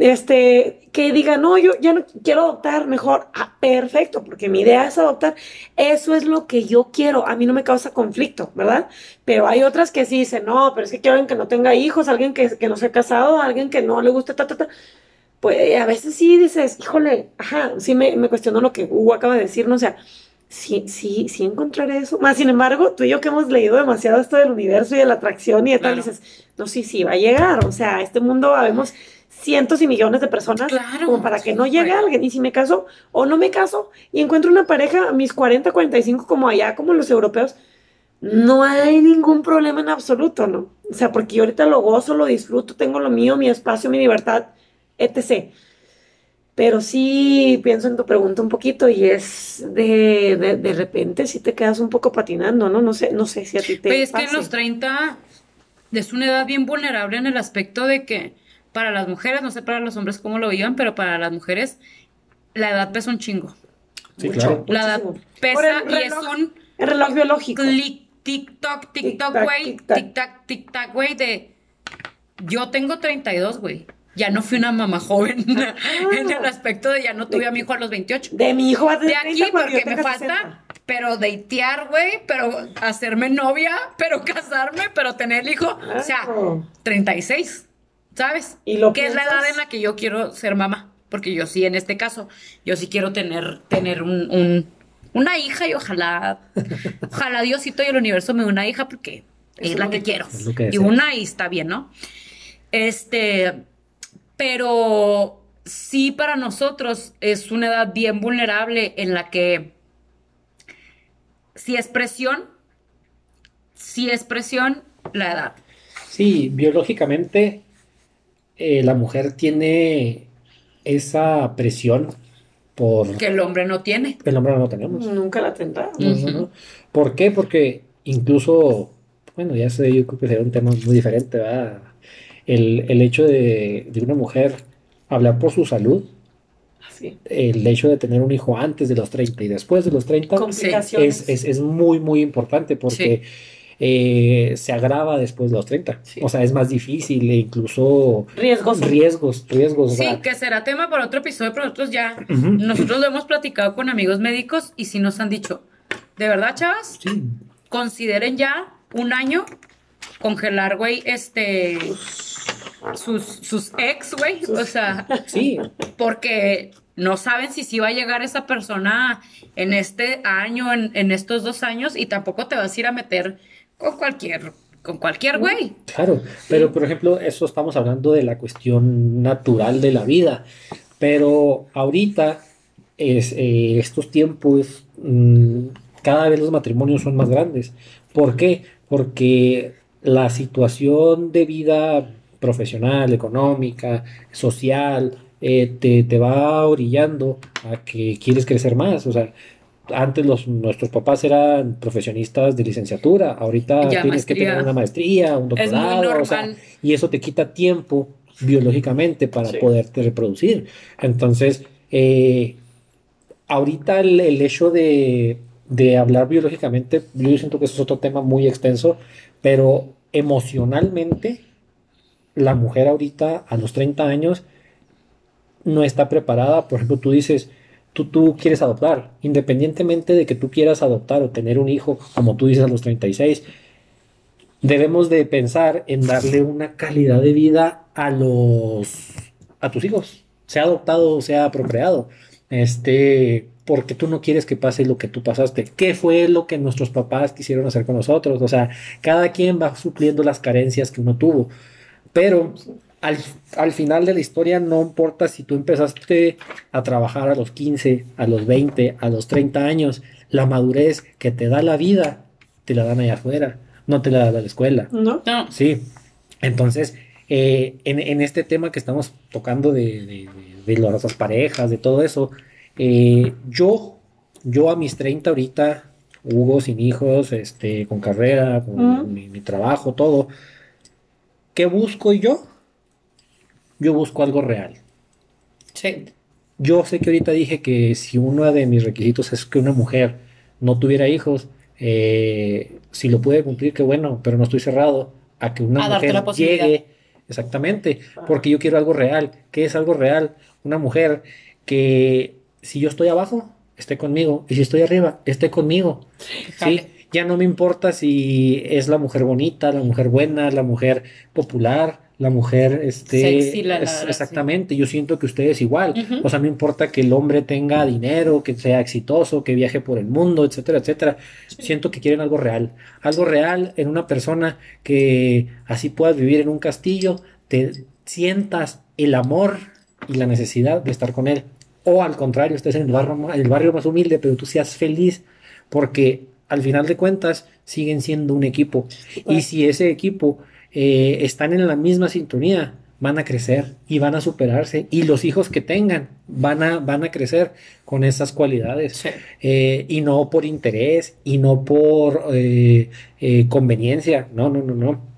Este, que diga, no, yo ya no quiero adoptar, mejor. Ah, perfecto, porque mi idea es adoptar. Eso es lo que yo quiero. A mí no me causa conflicto, ¿verdad? Pero hay otras que sí dicen, no, pero es que quiero alguien que no tenga hijos, alguien que, que no sea casado, alguien que no le guste, ta, ta, ta. Pues a veces sí dices, híjole, ajá, sí me, me cuestionó lo que Hugo acaba de decir, ¿no? O sea, sí, sí, sí encontraré eso. Más sin embargo, tú y yo que hemos leído demasiado esto del universo y de la atracción y de tal, Claro. dices, no, sí, sí, va a llegar. O sea, este mundo habemos cientos y millones de personas Claro, como para que sí, no llegue alguien. Y si me caso o no me caso y encuentro una pareja a mis 40, 45 como allá, como los europeos, no hay ningún problema en absoluto, ¿no? O sea, porque yo ahorita lo gozo, lo disfruto, tengo lo mío, mi espacio, mi libertad, etc. Pero sí pienso en tu pregunta un poquito y es de, de, de repente si te quedas un poco patinando, ¿no? No sé, no sé si a ti te Pues es que en los 30 es una edad bien vulnerable en el aspecto de que para las mujeres, no sé para los hombres cómo lo vivan, pero para las mujeres la edad pesa un chingo. Sí, Mucho, claro. La edad muchísimo. pesa y es un El reloj biológico. clic, tic-toc, tic-toc, Tic-tac, güey, tic-tac. tic-tac, tic-tac, güey, de yo tengo 32, güey. Ya no fui una mamá joven (laughs) en el aspecto de ya no tuve a mi hijo a los 28. De mi hijo a De aquí 30 cuando yo porque me falta, 60. pero datear, güey, pero hacerme novia, pero casarme, pero tener hijo. O sea, Claro. 36, ¿sabes? ¿Y lo que es la edad en la que yo quiero ser mamá. Porque yo sí, en este caso, yo sí quiero tener, tener un, un- una hija y ojalá, ojalá Diosito y el universo me dé una hija porque es la que quiero. Que y una y está bien, ¿no? Este, pero sí para nosotros es una edad bien vulnerable en la que si es presión, si es presión, la edad. Sí, biológicamente eh, la mujer tiene esa presión por que el hombre no tiene. el hombre no lo tenemos. Nunca la tendrá. No, no, no. ¿Por qué? Porque incluso, bueno, ya sé, yo creo que sería un tema muy diferente, ¿verdad? El, el hecho de, de una mujer hablar por su salud, Así. el hecho de tener un hijo antes de los 30 y después de los 30 Complicaciones. es, es, es muy, muy importante porque eh, se agrava después de los 30. Sí. O sea, es más difícil e incluso riesgos, riesgos. o Sí, sea, que será tema para otro episodio, pero nosotros ya, nosotros lo hemos platicado con amigos médicos y sí nos han dicho, de verdad, chavas, sí, consideren ya un año congelar, güey, este, sus, sus ex, güey, o sea, (laughs) sí, porque no saben si sí va a llegar esa persona en este año, en, en estos dos años, y tampoco te vas a ir a meter con cualquier, con cualquier güey. Claro, pero por ejemplo, eso estamos hablando de la cuestión natural de la vida. Pero ahorita, es, eh, estos tiempos, mm, cada vez los matrimonios son más grandes. ¿Por qué? Porque la situación de vida profesional, económica, social, eh, te, te va orillando a que quieres crecer más. O sea, antes los, nuestros papás eran profesionistas de licenciatura, ahorita Ya, tienes que tener una maestría, un Es muy doctorado, o sea, y eso te quita tiempo biológicamente para Sí. poderte reproducir. Entonces, eh, ahorita el, el hecho de, de hablar biológicamente, yo siento que eso es otro tema muy extenso, pero emocionalmente la mujer ahorita a los 30 años no está preparada. Por ejemplo, tú dices, tú, tú quieres adoptar, independientemente de que tú quieras adoptar o tener un hijo, como tú dices a los 36, debemos de pensar en darle una calidad de vida a los a tus hijos, sea adoptado o sea procreado. Este, porque tú no quieres que pase lo que tú pasaste. ¿Qué fue lo que nuestros papás quisieron hacer con nosotros? O sea, cada quien va supliendo las carencias que uno tuvo. Pero al, al, final de la historia no importa si tú empezaste a trabajar a los 15, a los 20, a los 30 años, la madurez que te da la vida, te la dan allá afuera, no te la da la escuela. No. No. Sí. Entonces, eh, en, en, este tema que estamos tocando de, de, de, de las parejas, de todo eso, eh, yo, yo a mis 30 ahorita, Hugo sin hijos, este, con carrera, con mi, mi trabajo, todo, ¿qué busco yo? Yo busco algo real. Sí. Yo sé que ahorita dije que si uno de mis requisitos es que una mujer no tuviera hijos, eh, si lo puede cumplir, qué bueno, pero no estoy cerrado a que una A mujer llegue. Exactamente, porque yo quiero algo real. ¿Qué es algo real? Una mujer que si yo estoy abajo, esté conmigo, y si estoy arriba, esté conmigo. ¿sí? Ya no me importa si es la mujer bonita, la mujer buena, la mujer popular, la mujer este Sexy, la- es- exactamente, yo siento que ustedes igual. O sea, no importa que el hombre tenga dinero, que sea exitoso, que viaje por el mundo, etcétera, etcétera. Siento que quieren algo real. Algo real en una persona que así puedas vivir en un castillo, te sientas el amor y la necesidad de estar con él. O al contrario, estés en el barrio, el barrio más humilde, pero tú seas feliz porque al final de cuentas siguen siendo un equipo. Y si ese equipo eh, están en la misma sintonía, van a crecer y van a superarse. Y los hijos que tengan van a, van a crecer con esas cualidades. Sí. Eh, y no por interés y no por eh, eh, conveniencia. No, no, no, no.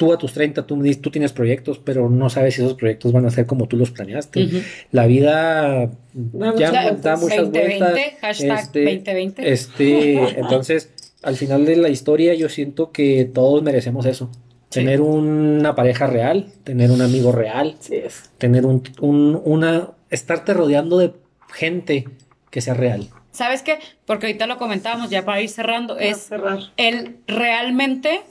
Tú a tus 30, tú, me dices, tú tienes proyectos, pero no sabes si esos proyectos van a ser como tú los planeaste. La vida Da ya muchas da vueltas. muchas 2020, vueltas. hashtag Este, 2020. Este, (laughs) entonces, al final de la historia, yo siento que todos merecemos eso. Sí. Tener una pareja real, tener un amigo real, Sí es. tener un, un- una, estarte rodeando de gente que sea real. ¿Sabes qué? Porque ahorita lo comentábamos ya para ir cerrando. Para Es cerrar. el realmente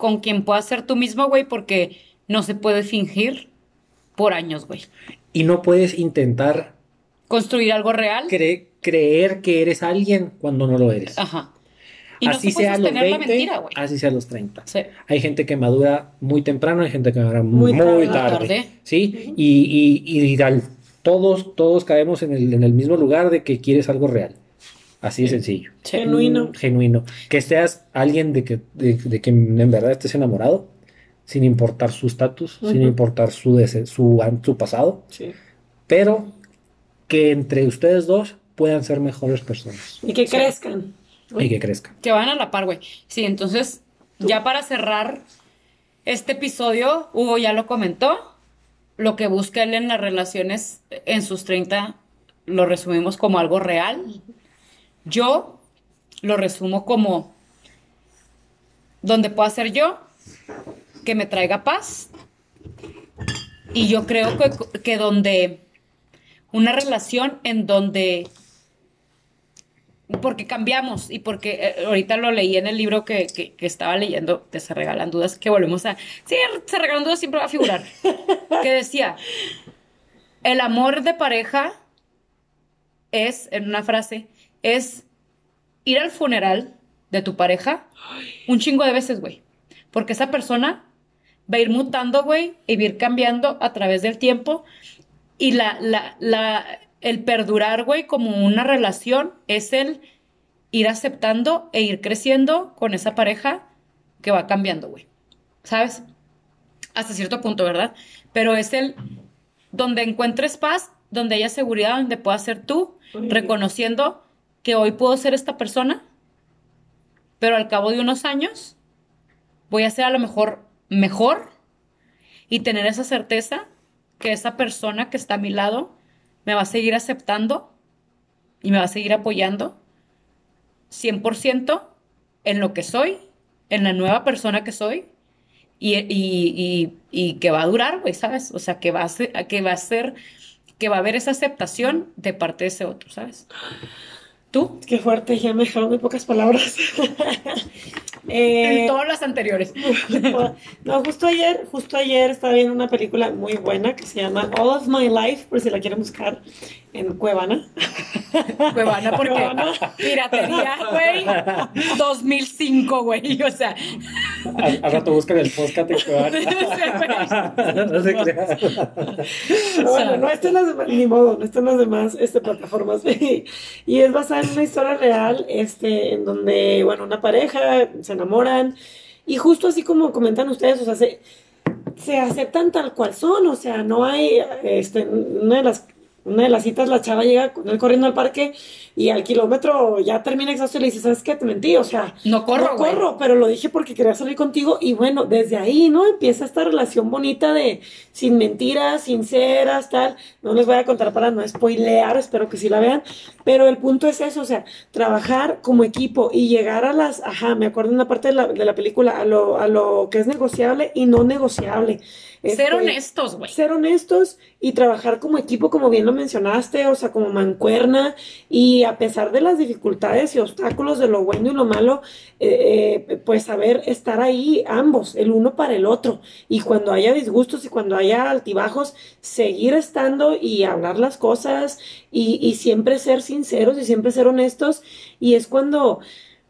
con quien puedas ser tú mismo, güey, porque no se puede fingir por años, güey. Y no puedes intentar Construir algo real. cre- creer que eres alguien cuando no lo eres. Ajá. Y no así sea a los sostener 20, la mentira, güey. así sea a los 30. Sí. Hay gente que madura muy temprano, hay gente que madura Muy muy, tarde. tarde, Tarde. ¿sí? Y, y, y al- todos, todos caemos en el, en el mismo lugar de que quieres algo real. Así de sencillo. Sí. Genuino. Mm, Genuino. Que seas alguien de que, de, de que en verdad estés enamorado, sin importar su estatus, sin importar su, dese- su, su pasado, Sí. pero que entre ustedes dos puedan ser mejores personas Y que Sí. crezcan. y que crezcan. Que van a la par, güey. Sí, entonces, ya para cerrar este episodio, Hugo ya lo comentó. Lo que busca él en las relaciones en sus 30 lo resumimos como algo real. Yo lo resumo como donde pueda ser yo, que me traiga paz. Y yo creo que, que donde una relación en donde porque cambiamos y porque eh, ahorita lo leí en el libro que, que- que estaba leyendo de Se Regalan Dudas, que volvemos a... Sí, Se Regalan Dudas siempre va a figurar. (laughs) que decía, el amor de pareja es, en una frase, es ir al funeral de tu pareja un chingo de veces, güey. Porque esa persona va a ir mutando, güey, y va a ir cambiando a través del tiempo. Y la, la, la, el perdurar, güey, como una relación es el ir aceptando e ir creciendo con esa pareja que va cambiando, güey. ¿Sabes? Hasta cierto punto, ¿verdad? Pero es el donde encuentres paz, donde haya seguridad, donde puedas ser tú, reconociendo que hoy puedo ser esta persona, pero al cabo de unos años voy a ser a lo mejor mejor y tener esa certeza que esa persona que está a mi lado me va a seguir aceptando y me va a seguir apoyando 100% en lo que soy, en la nueva persona que soy y, y, y, que va a durar, güey, ¿sabes? O sea, que va a ser, que va a ser, que va a haber esa aceptación de parte de ese otro, ¿sabes? ¿Tú? Qué fuerte, ya me dejaron muy pocas palabras. (laughs) Eh, en todas las anteriores. (laughs) no, justo ayer, justo ayer estaba viendo una película muy buena que se llama All of My Life, por si la quieren buscar en Cuevana. (laughs) Cuevana, porque Cuevana. piratería, güey, 2005, güey, o sea, Al, al rato buscan el podcast en Cuevana. (laughs) No se crean. Bueno, no están las demás, ni modo, no están las demás este, plataformas. y es basada en una historia real, este, en donde, bueno, una pareja se enamoran. Y justo así como comentan ustedes, o sea, se, se aceptan tal cual son, o sea, no hay, este, una de las una de las citas, la chava llega con él corriendo al parque y al kilómetro ya termina exhausto y le dice, ¿sabes qué? Te mentí, o sea, no corro, no güey. corro, pero lo dije porque quería salir contigo y bueno, desde ahí, ¿no? Empieza esta relación bonita de sin mentiras, sinceras, tal. No les voy a contar para no spoilear, espero que sí la vean, pero el punto es eso, o sea, trabajar como equipo y llegar a las, ajá, me acuerdo en una parte de la, de la película, a lo, a lo que es negociable y no negociable. Ser Este, honestos, güey. ser honestos y trabajar como equipo, como bien lo mencionaste, o sea, como mancuerna, y a pesar de las dificultades y obstáculos de lo bueno y lo malo, eh, eh, pues saber estar ahí ambos, el uno para el otro, y cuando haya disgustos y cuando haya altibajos, seguir estando y hablar las cosas y, y siempre ser sinceros y siempre ser honestos, y es cuando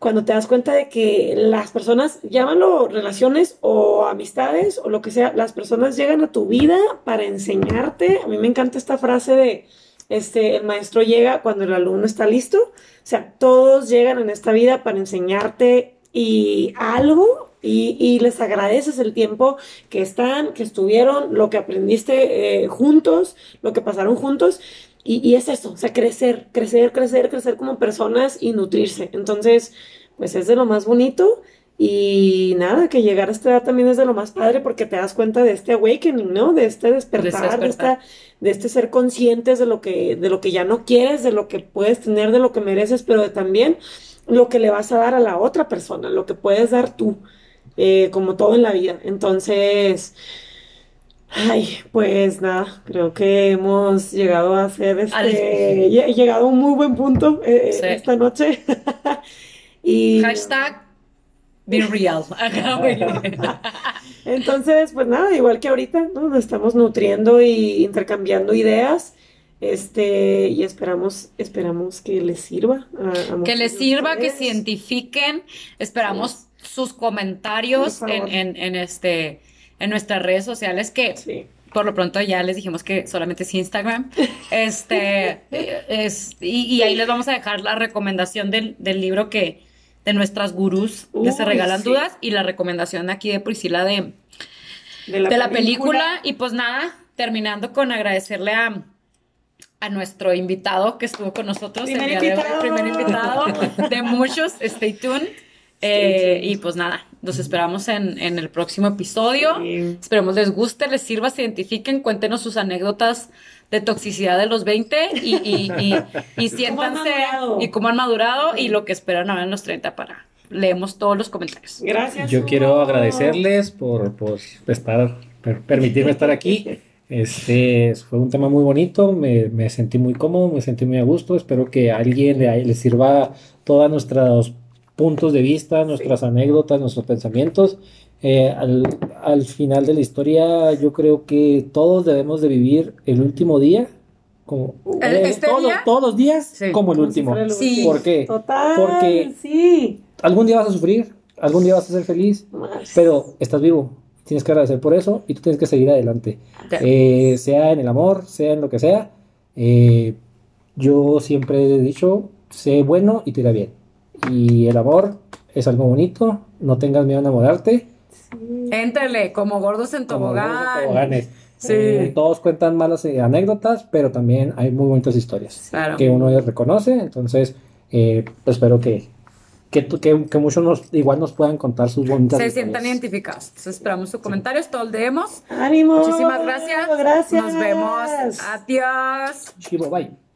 cuando te das cuenta de que las personas, llámalo relaciones o amistades o lo que sea, las personas llegan a tu vida para enseñarte. A mí me encanta esta frase de, este, el maestro llega cuando el alumno está listo. O sea, todos llegan en esta vida para enseñarte y algo y, y les agradeces el tiempo que están, que estuvieron, lo que aprendiste eh, juntos, lo que pasaron juntos. Y, y es eso, o sea, crecer, crecer, crecer, crecer como personas y nutrirse. Entonces, pues es de lo más bonito. Y nada, que llegar a esta edad también es de lo más padre porque te das cuenta de este awakening, ¿no? De este despertar, de, despertar. esta, de este ser conscientes de lo que, de lo que ya no quieres, de lo que puedes tener, de lo que mereces, pero de también lo que le vas a dar a la otra persona, lo que puedes dar tú, eh, como todo en la vida. Entonces, ay, pues nada, creo que hemos llegado a ser este, Al- llegado a un muy buen punto eh, Sí. esta noche. (laughs) y Hashtag be real. (laughs) (laughs) Entonces, pues nada, igual que ahorita, ¿no? Nos estamos nutriendo y intercambiando ideas. Este, y esperamos, esperamos que les sirva a, a Que les sirva, que identifiquen. Esperamos sus comentarios en este, en nuestras redes sociales que Sí. por lo pronto ya les dijimos que solamente es Instagram. (laughs) Este, es, y, y ahí les vamos a dejar la recomendación del, del libro que, de nuestras gurús de Se Regalan sí. Dudas y la recomendación aquí de Priscila de, de la película. Y pues nada, terminando con agradecerle a, a nuestro invitado que estuvo con nosotros el Primer día de hoy, invitado. primer invitado de muchos. Stay tuned. Eh, y pues nada, los esperamos en, en el próximo episodio. Sí. Esperemos les guste, les sirva, se identifiquen, cuéntenos sus anécdotas de toxicidad de los 20 y, y, y, y (laughs) ¿Cómo siéntanse madurado? y cómo han madurado y lo que esperan ahora en los 30 para leemos todos los comentarios. Gracias. Yo Hugo. quiero agradecerles por, por estar, per- permitirme estar aquí. Este fue un tema muy bonito, me, me sentí muy cómodo, me sentí muy a gusto. Espero que a alguien le, le sirva todos nuestros puntos de vista, nuestras anécdotas, nuestros pensamientos. Eh, al, al final de la historia, yo creo que todos debemos de vivir el último día, como ¿El- eh, este todos, día? todos los días, Sí. como el Como si último. fuera el Sí. último. ¿Por qué? Total, Porque- sí. Algún día vas a sufrir, algún día vas a ser feliz, Más. pero estás vivo. Tienes que agradecer por eso y tú tienes que seguir adelante. Eh, sea en el amor, sea en lo que sea. Eh, yo siempre he dicho, sé bueno y te irá bien. Y el amor es algo bonito, no tengas miedo a enamorarte. Éntrale, como gordos en tobogán. Sí. Eh, todos cuentan malas eh, anécdotas, pero también hay muy bonitas historias Claro. que uno ya reconoce. Entonces, eh, espero que, que, que, que muchos nos, igual nos puedan contar sus bonitas Se historias. sientan identificados. Entonces, esperamos sus comentarios, todos leemos. ¡Ánimo! Muchísimas gracias. Gracias. Nos vemos. Adiós. Chivo, bye.